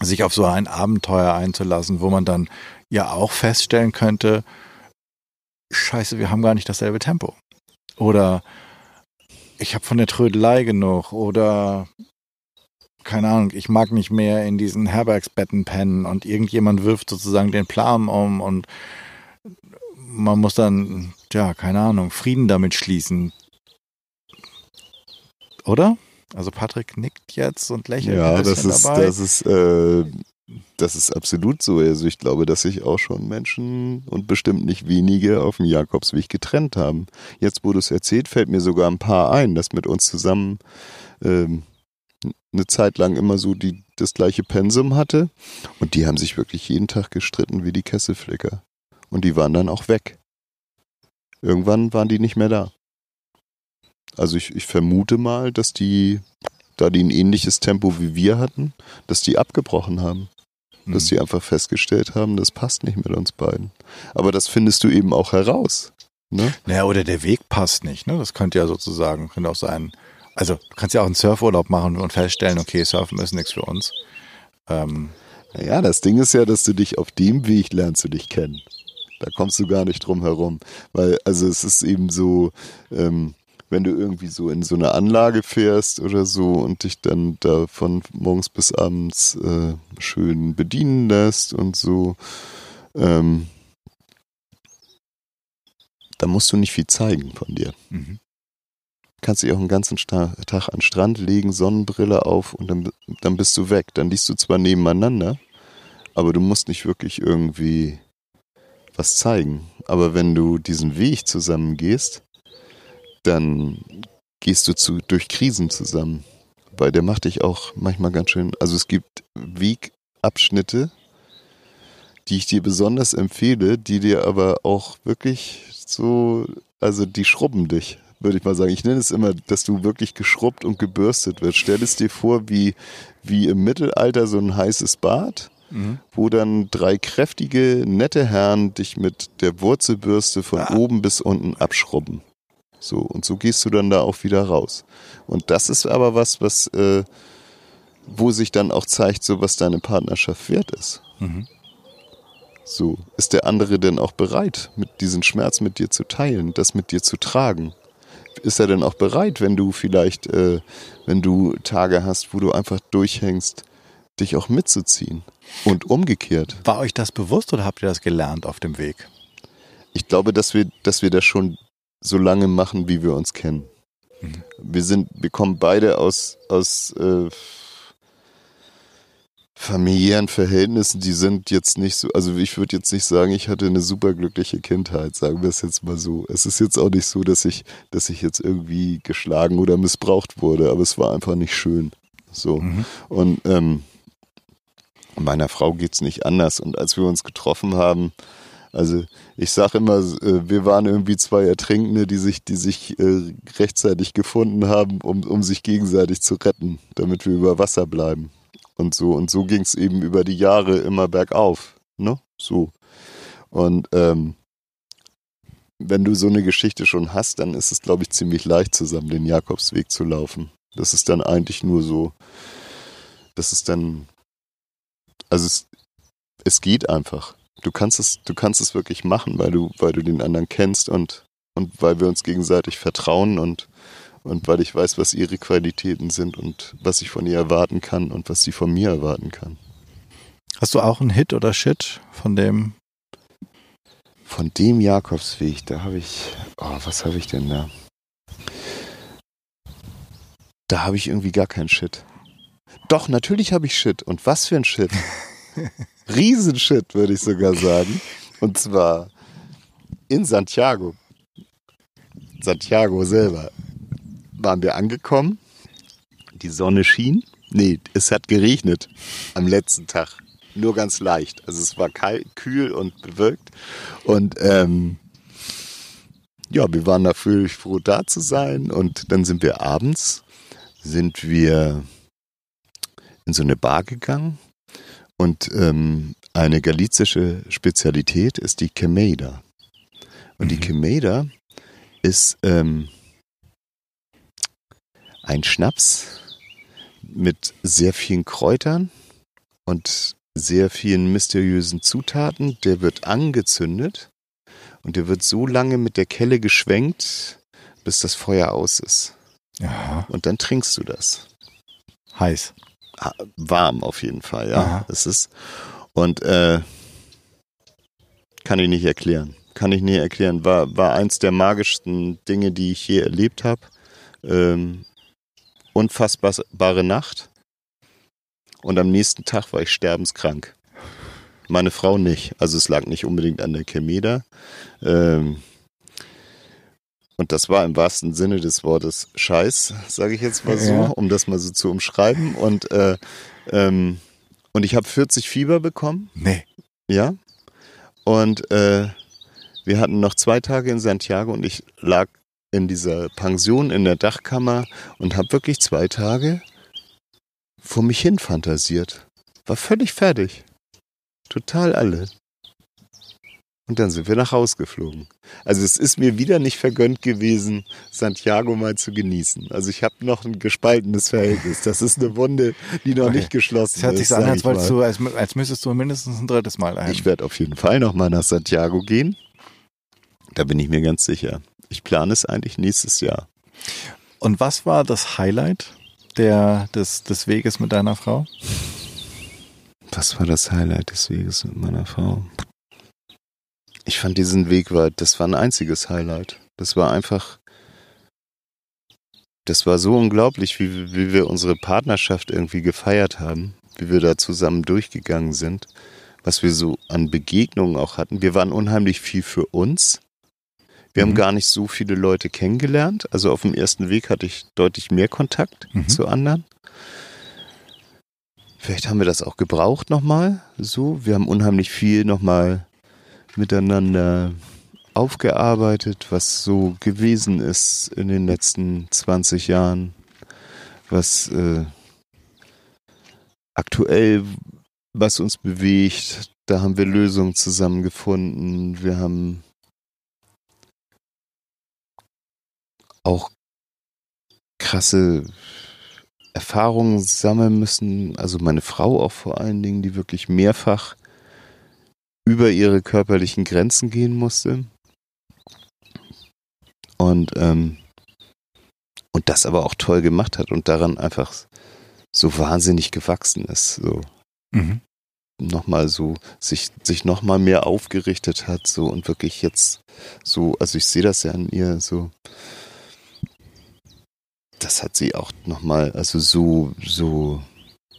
sich auf so ein Abenteuer einzulassen, wo man dann ja auch feststellen könnte, scheiße, wir haben gar nicht dasselbe Tempo. Oder ich habe von der Trödelei genug. Oder keine Ahnung, ich mag nicht mehr in diesen Herbergsbetten pennen und irgendjemand wirft sozusagen den Plan um und man muss dann, ja, keine Ahnung, Frieden damit schließen. Oder? Also Patrick nickt jetzt und lächelt Ja, das ist, dabei. das ist, äh, das ist absolut so. Also ich glaube, dass sich auch schon Menschen und bestimmt nicht wenige auf dem Jakobsweg getrennt haben. Jetzt, wo du es erzählt, fällt mir sogar ein paar ein, das mit uns zusammen ähm, eine Zeit lang immer so die, das gleiche Pensum hatte. Und die haben sich wirklich jeden Tag gestritten wie die Kesselflicker. Und die waren dann auch weg. Irgendwann waren die nicht mehr da. Also ich, ich vermute mal, dass die, da die ein ähnliches Tempo wie wir hatten, dass die abgebrochen haben. Dass Mhm. die einfach festgestellt haben, das passt nicht mit uns beiden. Aber das findest du eben auch heraus. Ne? Naja, oder der Weg passt nicht, ne? Das könnte ja sozusagen, könnte auch sein. Also, du kannst ja auch einen Surfurlaub machen und feststellen, okay, Surfen ist nichts für uns. Ähm, Naja, das Ding ist ja, dass du dich auf dem Weg lernst du dich kennen. Da kommst du gar nicht drum herum. Weil, also es ist eben so, ähm, wenn du irgendwie so in so eine Anlage fährst oder so und dich dann da von morgens bis abends äh, schön bedienen lässt und so, ähm, da musst du nicht viel zeigen von dir. mhm. Kannst dich auch einen ganzen Tag an den Strand legen, Sonnenbrille auf und dann, dann bist du weg. Dann liest du zwar nebeneinander, aber du musst nicht wirklich irgendwie was zeigen. Aber wenn du diesen Weg zusammen gehst, dann gehst du zu, durch Krisen zusammen. Weil der macht dich auch manchmal ganz schön. Also es gibt Wegabschnitte, die ich dir besonders empfehle, die dir aber auch wirklich so, also die schrubben dich, würde ich mal sagen. Ich nenne es immer, dass du wirklich geschrubbt und gebürstet wirst. Stell es dir vor, wie, wie im Mittelalter so ein heißes Bad, mhm. wo dann drei kräftige, nette Herren dich mit der Wurzelbürste von ah. oben bis unten abschrubben. So, und so gehst du dann da auch wieder raus. Und das ist aber was, was, äh, wo sich dann auch zeigt, so was deine Partnerschaft wert ist. Mhm. So, ist der andere denn auch bereit, mit diesen Schmerz mit dir zu teilen, das mit dir zu tragen? Ist er denn auch bereit, wenn du vielleicht, äh, wenn du Tage hast, wo du einfach durchhängst, dich auch mitzuziehen? Und umgekehrt. War euch das bewusst oder habt ihr das gelernt auf dem Weg? Ich glaube, dass wir, dass wir das schon so lange machen, wie wir uns kennen. Mhm. Wir sind, wir kommen beide aus, aus äh, familiären Verhältnissen, die sind jetzt nicht so, also ich würde jetzt nicht sagen, ich hatte eine superglückliche Kindheit, sagen wir es jetzt mal so. Es ist jetzt auch nicht so, dass ich, dass ich jetzt irgendwie geschlagen oder missbraucht wurde, aber es war einfach nicht schön. So. Mhm. Und ähm, meiner Frau geht's nicht anders. Und als wir uns getroffen haben, also ich sage immer, äh, wir waren irgendwie zwei Ertrinkende, die sich, die sich äh, rechtzeitig gefunden haben, um, um sich gegenseitig zu retten, damit wir über Wasser bleiben und so. Und so ging es eben über die Jahre immer bergauf. Ne? So. Und ähm, wenn du so eine Geschichte schon hast, dann ist es, glaube ich, ziemlich leicht, zusammen den Jakobsweg zu laufen. Das ist dann eigentlich nur so, das ist dann, also es, es geht einfach. Du kannst es, du kannst es wirklich machen, weil du, weil du den anderen kennst und, und weil wir uns gegenseitig vertrauen und und weil ich weiß, was ihre Qualitäten sind und was ich von ihr erwarten kann und was sie von mir erwarten kann. Hast du auch einen Hit oder Shit von dem? Von dem Jakobsweg, da habe ich, oh, was habe ich denn da? Da habe ich irgendwie gar keinen Shit. Doch, natürlich habe ich Shit. Und was für ein Shit? Riesenshit, würde ich sogar sagen. Und zwar in Santiago. Santiago selber waren wir angekommen. Die Sonne schien. Nee, es hat geregnet am letzten Tag. Nur ganz leicht. Also es war kalt, kühl und bewölkt. Und ähm, ja, wir waren dafür froh, da zu sein. Und dann sind wir abends, sind wir in so eine Bar gegangen. Und ähm, eine galizische Spezialität ist die Quemeida. Und mhm. die Quemeida ist ähm, ein Schnaps mit sehr vielen Kräutern und sehr vielen mysteriösen Zutaten. Der wird angezündet und der wird so lange mit der Kelle geschwenkt, bis das Feuer aus ist. Aha. Und dann trinkst du das. Heiß. Ah, warm auf jeden Fall, ja. Es ist und äh, kann ich nicht erklären. Kann ich nie erklären. War, war eins der magischsten Dinge, die ich je erlebt habe. Ähm, unfassbare Nacht. Und am nächsten Tag war ich sterbenskrank. Meine Frau nicht. Also es lag nicht unbedingt an der Chemeda. Ähm, und das war im wahrsten Sinne des Wortes Scheiß, sage ich jetzt mal so, ja. um das mal so zu umschreiben. Und, äh, ähm, und ich habe 40 Fieber bekommen. Nee. Ja. Und äh, wir hatten noch zwei Tage in Santiago und ich lag in dieser Pension in der Dachkammer und habe wirklich zwei Tage vor mich hin fantasiert. War völlig fertig. Total alle. Und dann sind wir nach Haus geflogen. Also es ist mir wieder nicht vergönnt gewesen, Santiago mal zu genießen. Also ich habe noch ein gespaltenes Verhältnis. Das ist eine Wunde, die noch okay. nicht geschlossen ist. Es hört sich so an, als, du, als, als müsstest du mindestens ein drittes Mal ein. Ich werde auf jeden Fall noch mal nach Santiago gehen. Da bin ich mir ganz sicher ich plane es eigentlich nächstes Jahr. Und was war das Highlight der, des, des Weges mit deiner Frau? Was war das Highlight des Weges mit meiner Frau? Ich fand diesen Weg war, das war ein einziges Highlight. Das war einfach, das war so unglaublich, wie, wie wir unsere Partnerschaft irgendwie gefeiert haben, wie wir da zusammen durchgegangen sind, was wir so an Begegnungen auch hatten. Wir waren unheimlich viel für uns wir mhm. haben gar nicht so viele Leute kennengelernt. Also auf dem ersten Weg hatte ich deutlich mehr Kontakt mhm. zu anderen. vielleicht haben wir das auch gebraucht nochmal. So, wir haben unheimlich viel nochmal miteinander aufgearbeitet, was so gewesen ist in den letzten 20 Jahren, was äh, aktuell, was uns bewegt. Da haben wir Lösungen zusammengefunden. Wir haben auch krasse Erfahrungen sammeln müssen. Also meine Frau auch vor allen Dingen, die wirklich mehrfach über ihre körperlichen Grenzen gehen musste. Und, ähm, und das aber auch toll gemacht hat und daran einfach so wahnsinnig gewachsen ist. So. Mhm. Nochmal so, sich, sich nochmal mehr aufgerichtet hat, so und wirklich jetzt so, also ich sehe das ja an ihr, so, das hat sie auch nochmal, also so, so,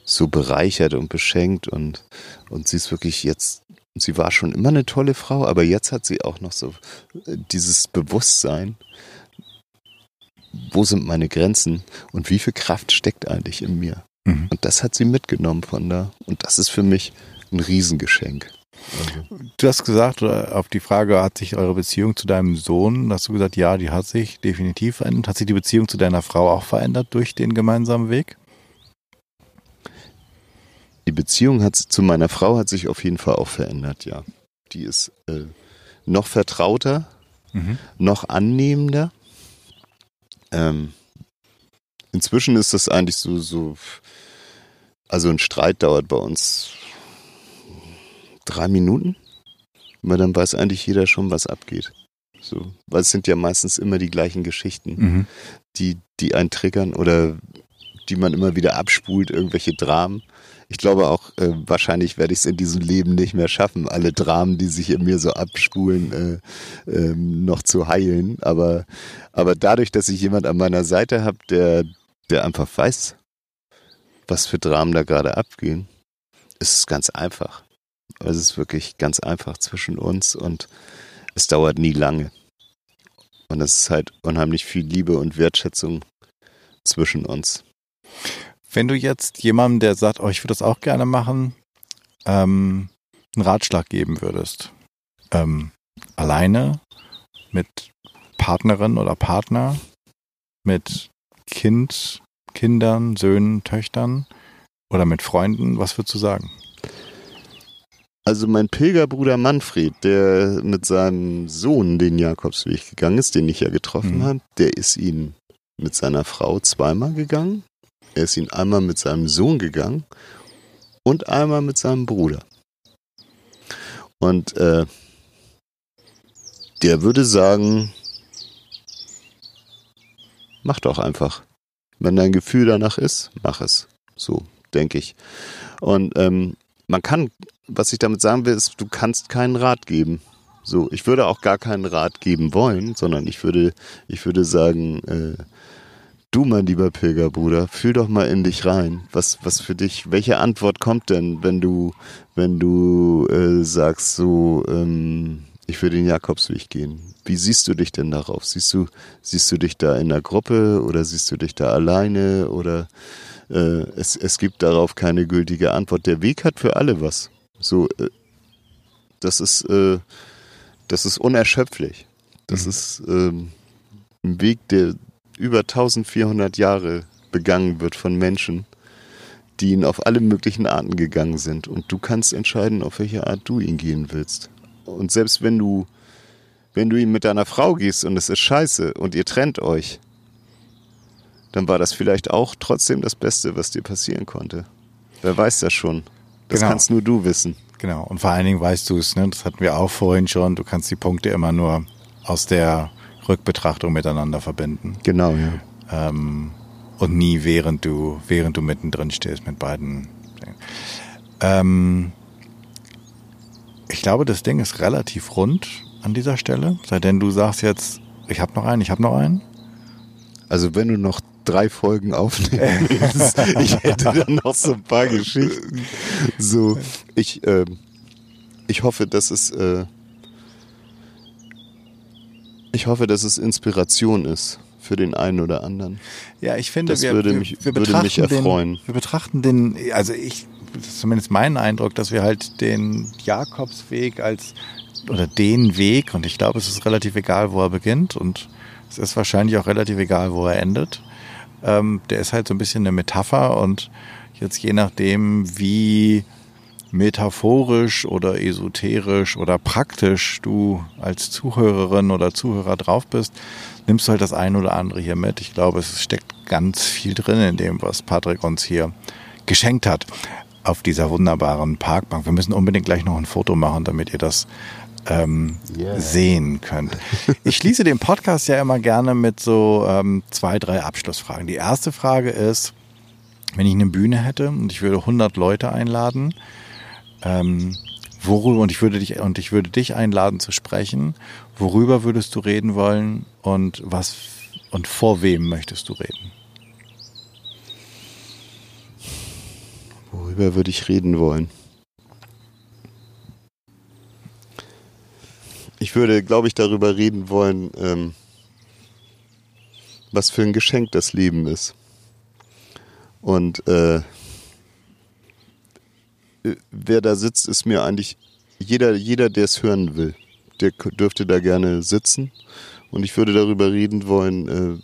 so bereichert und beschenkt und, und sie ist wirklich jetzt, sie war schon immer eine tolle Frau, aber jetzt hat sie auch noch so äh, dieses Bewusstsein, wo sind meine Grenzen und wie viel Kraft steckt eigentlich in mir. Mhm. Und das hat sie mitgenommen von da. Und das ist für mich ein Riesengeschenk. Du hast gesagt, auf die Frage, hat sich eure Beziehung zu deinem Sohn, hast du gesagt, ja, die hat sich definitiv verändert. Hat sich die Beziehung zu deiner Frau auch verändert durch den gemeinsamen Weg? Die Beziehung hat, zu meiner Frau hat sich auf jeden Fall auch verändert, ja. Die ist äh, noch vertrauter, mhm. noch annehmender. Ähm, inzwischen ist das eigentlich so, so, also ein Streit dauert bei uns drei Minuten. Weil dann weiß eigentlich jeder schon, was abgeht. So, weil es sind ja meistens immer die gleichen Geschichten, mhm. die, die einen triggern oder die man immer wieder abspult, irgendwelche Dramen. Ich glaube auch, äh, wahrscheinlich werde ich es in diesem Leben nicht mehr schaffen, alle Dramen, die sich in mir so abspulen, äh, äh, noch zu heilen. Aber, aber dadurch, dass ich jemand an meiner Seite habe, der, der einfach weiß, was für Dramen da gerade abgehen, ist es ganz einfach. Es ist wirklich ganz einfach zwischen uns und es dauert nie lange. Und es ist halt unheimlich viel Liebe und Wertschätzung zwischen uns. Wenn du jetzt jemandem, der sagt, oh, ich würde das auch gerne machen, ähm, einen Ratschlag geben würdest, ähm, alleine, mit Partnerin oder Partner, mit Kind, Kindern, Söhnen, Töchtern oder mit Freunden, was würdest du sagen? Also mein Pilgerbruder Manfred, der mit seinem Sohn den Jakobsweg gegangen ist, den ich ja getroffen mhm. habe, der ist ihn mit seiner Frau zweimal gegangen. Er ist ihn einmal mit seinem Sohn gegangen und einmal mit seinem Bruder. Und äh, der würde sagen, mach doch einfach. Wenn dein Gefühl danach ist, mach es. So, denke ich. Und ähm, man kann was ich damit sagen will, ist, du kannst keinen Rat geben. So, ich würde auch gar keinen Rat geben wollen, sondern ich würde, ich würde sagen, äh, du, mein lieber Pilgerbruder, fühl doch mal in dich rein. Was, was für dich, welche Antwort kommt denn, wenn du, wenn du äh, sagst, so, ähm, ich will den Jakobsweg gehen? Wie siehst du dich denn darauf? Siehst du, siehst du dich da in der Gruppe oder siehst du dich da alleine oder es, es gibt darauf keine gültige Antwort. Der Weg hat für alle was. So, äh, das ist, äh, das ist unerschöpflich. Das mhm. ist ähm, ein Weg, der über 1400 Jahre begangen wird von Menschen, die ihn auf alle möglichen Arten gegangen sind. Und du kannst entscheiden, auf welche Art du ihn gehen willst. Und selbst wenn du, wenn du ihn mit deiner Frau gehst und es ist scheiße und ihr trennt euch, dann war das vielleicht auch trotzdem das Beste, was dir passieren konnte. Wer weiß das schon? Das genau. kannst nur du wissen. Genau. Und vor allen Dingen weißt du es, ne? das hatten wir auch vorhin schon, du kannst die Punkte immer nur aus der Rückbetrachtung miteinander verbinden. Genau, ja. Ähm, und nie während du, während du mittendrin stehst mit beiden. Ähm, ich glaube, das Ding ist relativ rund an dieser Stelle, seitdem du sagst jetzt, ich habe noch einen, ich habe noch einen. Also wenn du noch drei Folgen aufnehmen ich hätte dann noch so ein paar Geschichten. So, ich, äh, ich hoffe, dass es, äh, ich hoffe, dass es Inspiration ist für den einen oder anderen. Ja, ich finde, das wir, würde, mich, wir würde mich erfreuen. Den, wir betrachten den, also ich zumindest mein Eindruck, dass wir halt den Jakobsweg als oder den Weg, und ich glaube, es ist relativ egal, wo er beginnt und es ist wahrscheinlich auch relativ egal, wo er endet. Ähm, der ist halt so ein bisschen eine Metapher und jetzt je nachdem, wie metaphorisch oder esoterisch oder praktisch du als Zuhörerin oder Zuhörer drauf bist, nimmst du halt das ein oder andere hier mit. Ich glaube, es steckt ganz viel drin in dem, was Patrick uns hier geschenkt hat auf dieser wunderbaren Parkbank. Wir müssen unbedingt gleich noch ein Foto machen, damit ihr das ähm, yeah. sehen könnt. Ich schließe den Podcast ja immer gerne mit so ähm, zwei, drei Abschlussfragen. Die erste Frage ist, wenn ich eine Bühne hätte und ich würde 100 Leute einladen, ähm, worüber und ich würde dich und ich würde dich einladen zu sprechen. Worüber würdest du reden wollen und was und vor wem möchtest du reden? Worüber würde ich reden wollen? Ich würde, glaube ich, darüber reden wollen, ähm, was für ein Geschenk das Leben ist. Und äh, wer da sitzt, ist mir eigentlich jeder, jeder, der es hören will, der dürfte da gerne sitzen. Und ich würde darüber reden wollen, äh,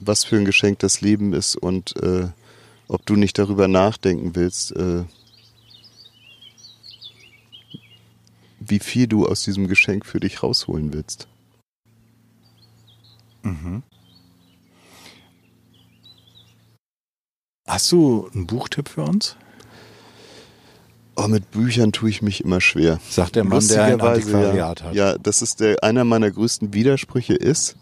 was für ein Geschenk das Leben ist und äh, ob du nicht darüber nachdenken willst, äh, wie viel du aus diesem Geschenk für dich rausholen willst. Mhm. Hast du einen Buchtipp für uns? Oh, mit Büchern tue ich mich immer schwer. Sagt der Mann, der ein Antiquariat ja, hat. Ja, das ist der, einer meiner größten Widersprüche ist,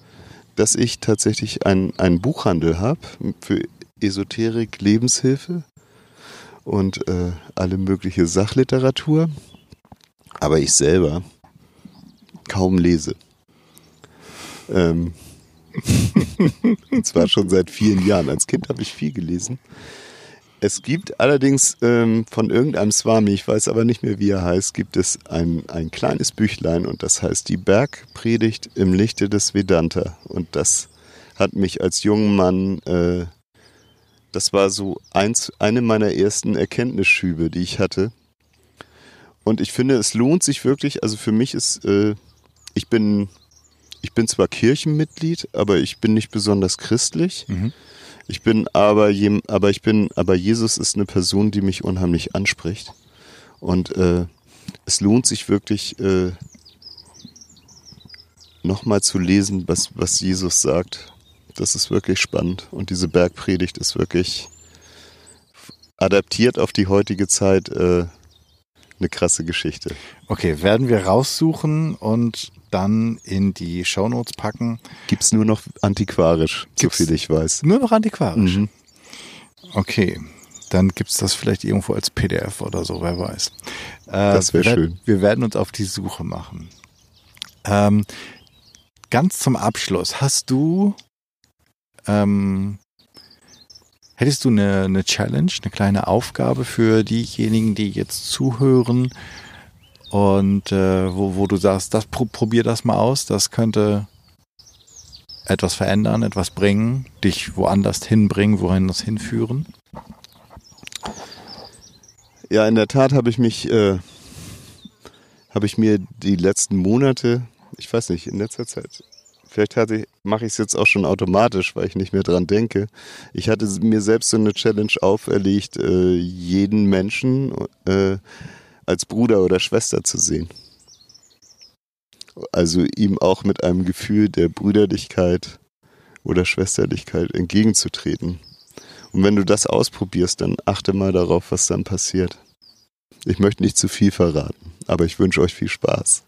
dass ich tatsächlich einen Buchhandel habe für Esoterik, Lebenshilfe und äh, alle mögliche Sachliteratur, aber ich selber kaum lese. Ähm und zwar schon seit vielen Jahren. Als Kind habe ich viel gelesen. Es gibt allerdings ähm, von irgendeinem Swami, ich weiß aber nicht mehr, wie er heißt, gibt es ein, ein kleines Büchlein und das heißt Die Bergpredigt im Lichte des Vedanta. Und das hat mich als jungen Mann, äh, das war so eins, eine meiner ersten Erkenntnisschübe, die ich hatte. Und ich finde, es lohnt sich wirklich, also für mich ist, äh, ich bin, ich bin zwar Kirchenmitglied, aber ich bin nicht besonders christlich. Mhm. Ich bin aber, aber ich bin, aber Jesus ist eine Person, die mich unheimlich anspricht. Und äh, es lohnt sich wirklich, äh, nochmal zu lesen, was, was Jesus sagt. Das ist wirklich spannend. Und diese Bergpredigt ist wirklich adaptiert auf die heutige Zeit äh, eine krasse Geschichte. Okay, werden wir raussuchen und dann in die Shownotes packen. Gibt es nur noch antiquarisch, Gibt's so viel ich weiß. Nur noch antiquarisch. Mhm. Okay, dann gibt es das vielleicht irgendwo als PDF oder so, wer weiß. Äh, das wäre schön. Wir werden uns auf die Suche machen. Ähm, ganz zum Abschluss, hast du, ähm, hättest du eine, eine Challenge, eine kleine Aufgabe für diejenigen, die jetzt zuhören, und äh, wo, wo du sagst, das probier das mal aus, das könnte etwas verändern, etwas bringen, dich woanders hinbringen, wohin das hinführen? Ja, in der Tat habe ich mich, äh, habe ich mir die letzten Monate, ich weiß nicht, in letzter Zeit, vielleicht mache ich es jetzt auch schon automatisch, weil ich nicht mehr dran denke. Ich hatte mir selbst so eine Challenge auferlegt, äh, jeden Menschen äh, als Bruder oder Schwester zu sehen. Also ihm auch mit einem Gefühl der Brüderlichkeit oder Schwesterlichkeit entgegenzutreten. Und wenn du das ausprobierst, dann achte mal darauf, was dann passiert. Ich möchte nicht zu viel verraten, aber ich wünsche euch viel Spaß.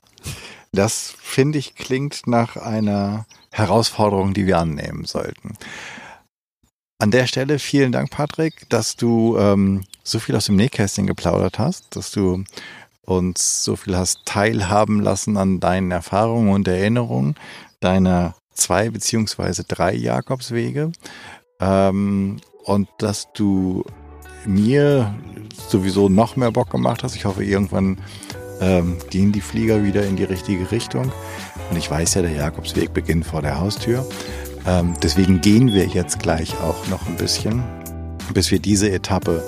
Das finde ich klingt nach einer Herausforderung, die wir annehmen sollten. An der Stelle vielen Dank, Patrick, dass du ähm, so viel aus dem Nähkästchen geplaudert hast, dass du uns so viel hast teilhaben lassen an deinen Erfahrungen und Erinnerungen deiner zwei beziehungsweise drei Jakobswege ähm, und dass du mir sowieso noch mehr Bock gemacht hast. Ich hoffe, irgendwann ähm, gehen die Flieger wieder in die richtige Richtung. Und ich weiß ja, der Jakobsweg beginnt vor der Haustür. Ähm, deswegen gehen wir jetzt gleich auch noch ein bisschen, bis wir diese Etappe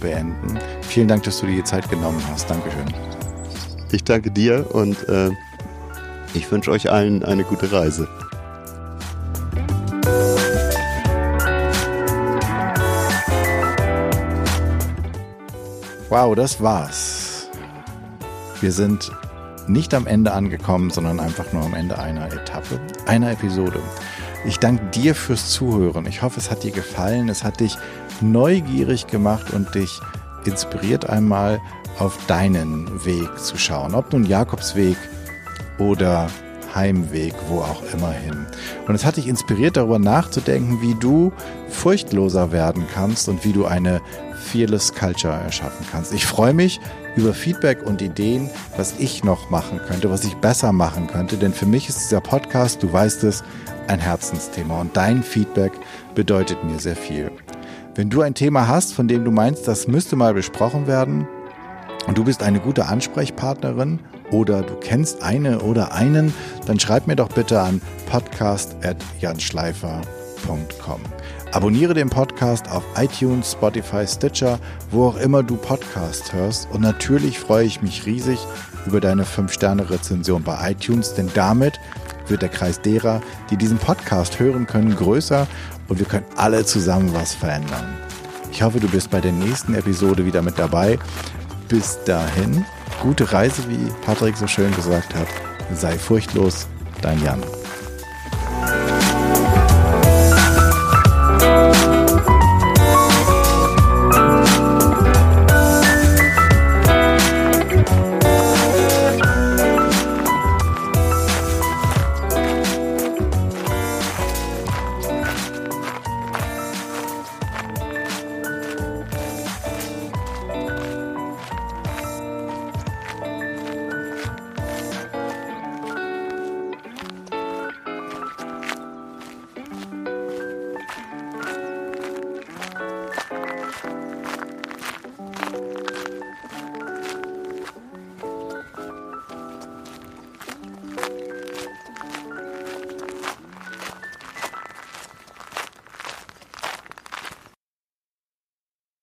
beenden. Vielen Dank, dass du dir die Zeit genommen hast. Dankeschön. Ich danke dir und äh, ich wünsche euch allen eine gute Reise. Wow, das war's. Wir sind nicht am Ende angekommen, sondern einfach nur am Ende einer Etappe, einer Episode. Ich danke dir fürs Zuhören. Ich hoffe, es hat dir gefallen. Es hat dich neugierig gemacht und dich inspiriert einmal auf deinen Weg zu schauen. Ob nun Jakobsweg oder Heimweg, wo auch immer hin. Und es hat dich inspiriert, darüber nachzudenken, wie du furchtloser werden kannst und wie du eine Fearless Culture erschaffen kannst. Ich freue mich über Feedback und Ideen, was ich noch machen könnte, was ich besser machen könnte, denn für mich ist dieser Podcast, du weißt es, ein Herzensthema und dein Feedback bedeutet mir sehr viel. Wenn du ein Thema hast, von dem du meinst, das müsste mal besprochen werden und du bist eine gute Ansprechpartnerin oder du kennst eine oder einen, dann schreib mir doch bitte an podcast.janschleifer.com. Abonniere den Podcast auf iTunes, Spotify, Stitcher, wo auch immer du Podcast hörst. Und natürlich freue ich mich riesig über deine 5-Sterne-Rezension bei iTunes, denn damit wird der Kreis derer, die diesen Podcast hören können, größer und wir können alle zusammen was verändern. Ich hoffe, du bist bei der nächsten Episode wieder mit dabei. Bis dahin, gute Reise, wie Patrick so schön gesagt hat. Sei furchtlos, dein Jan.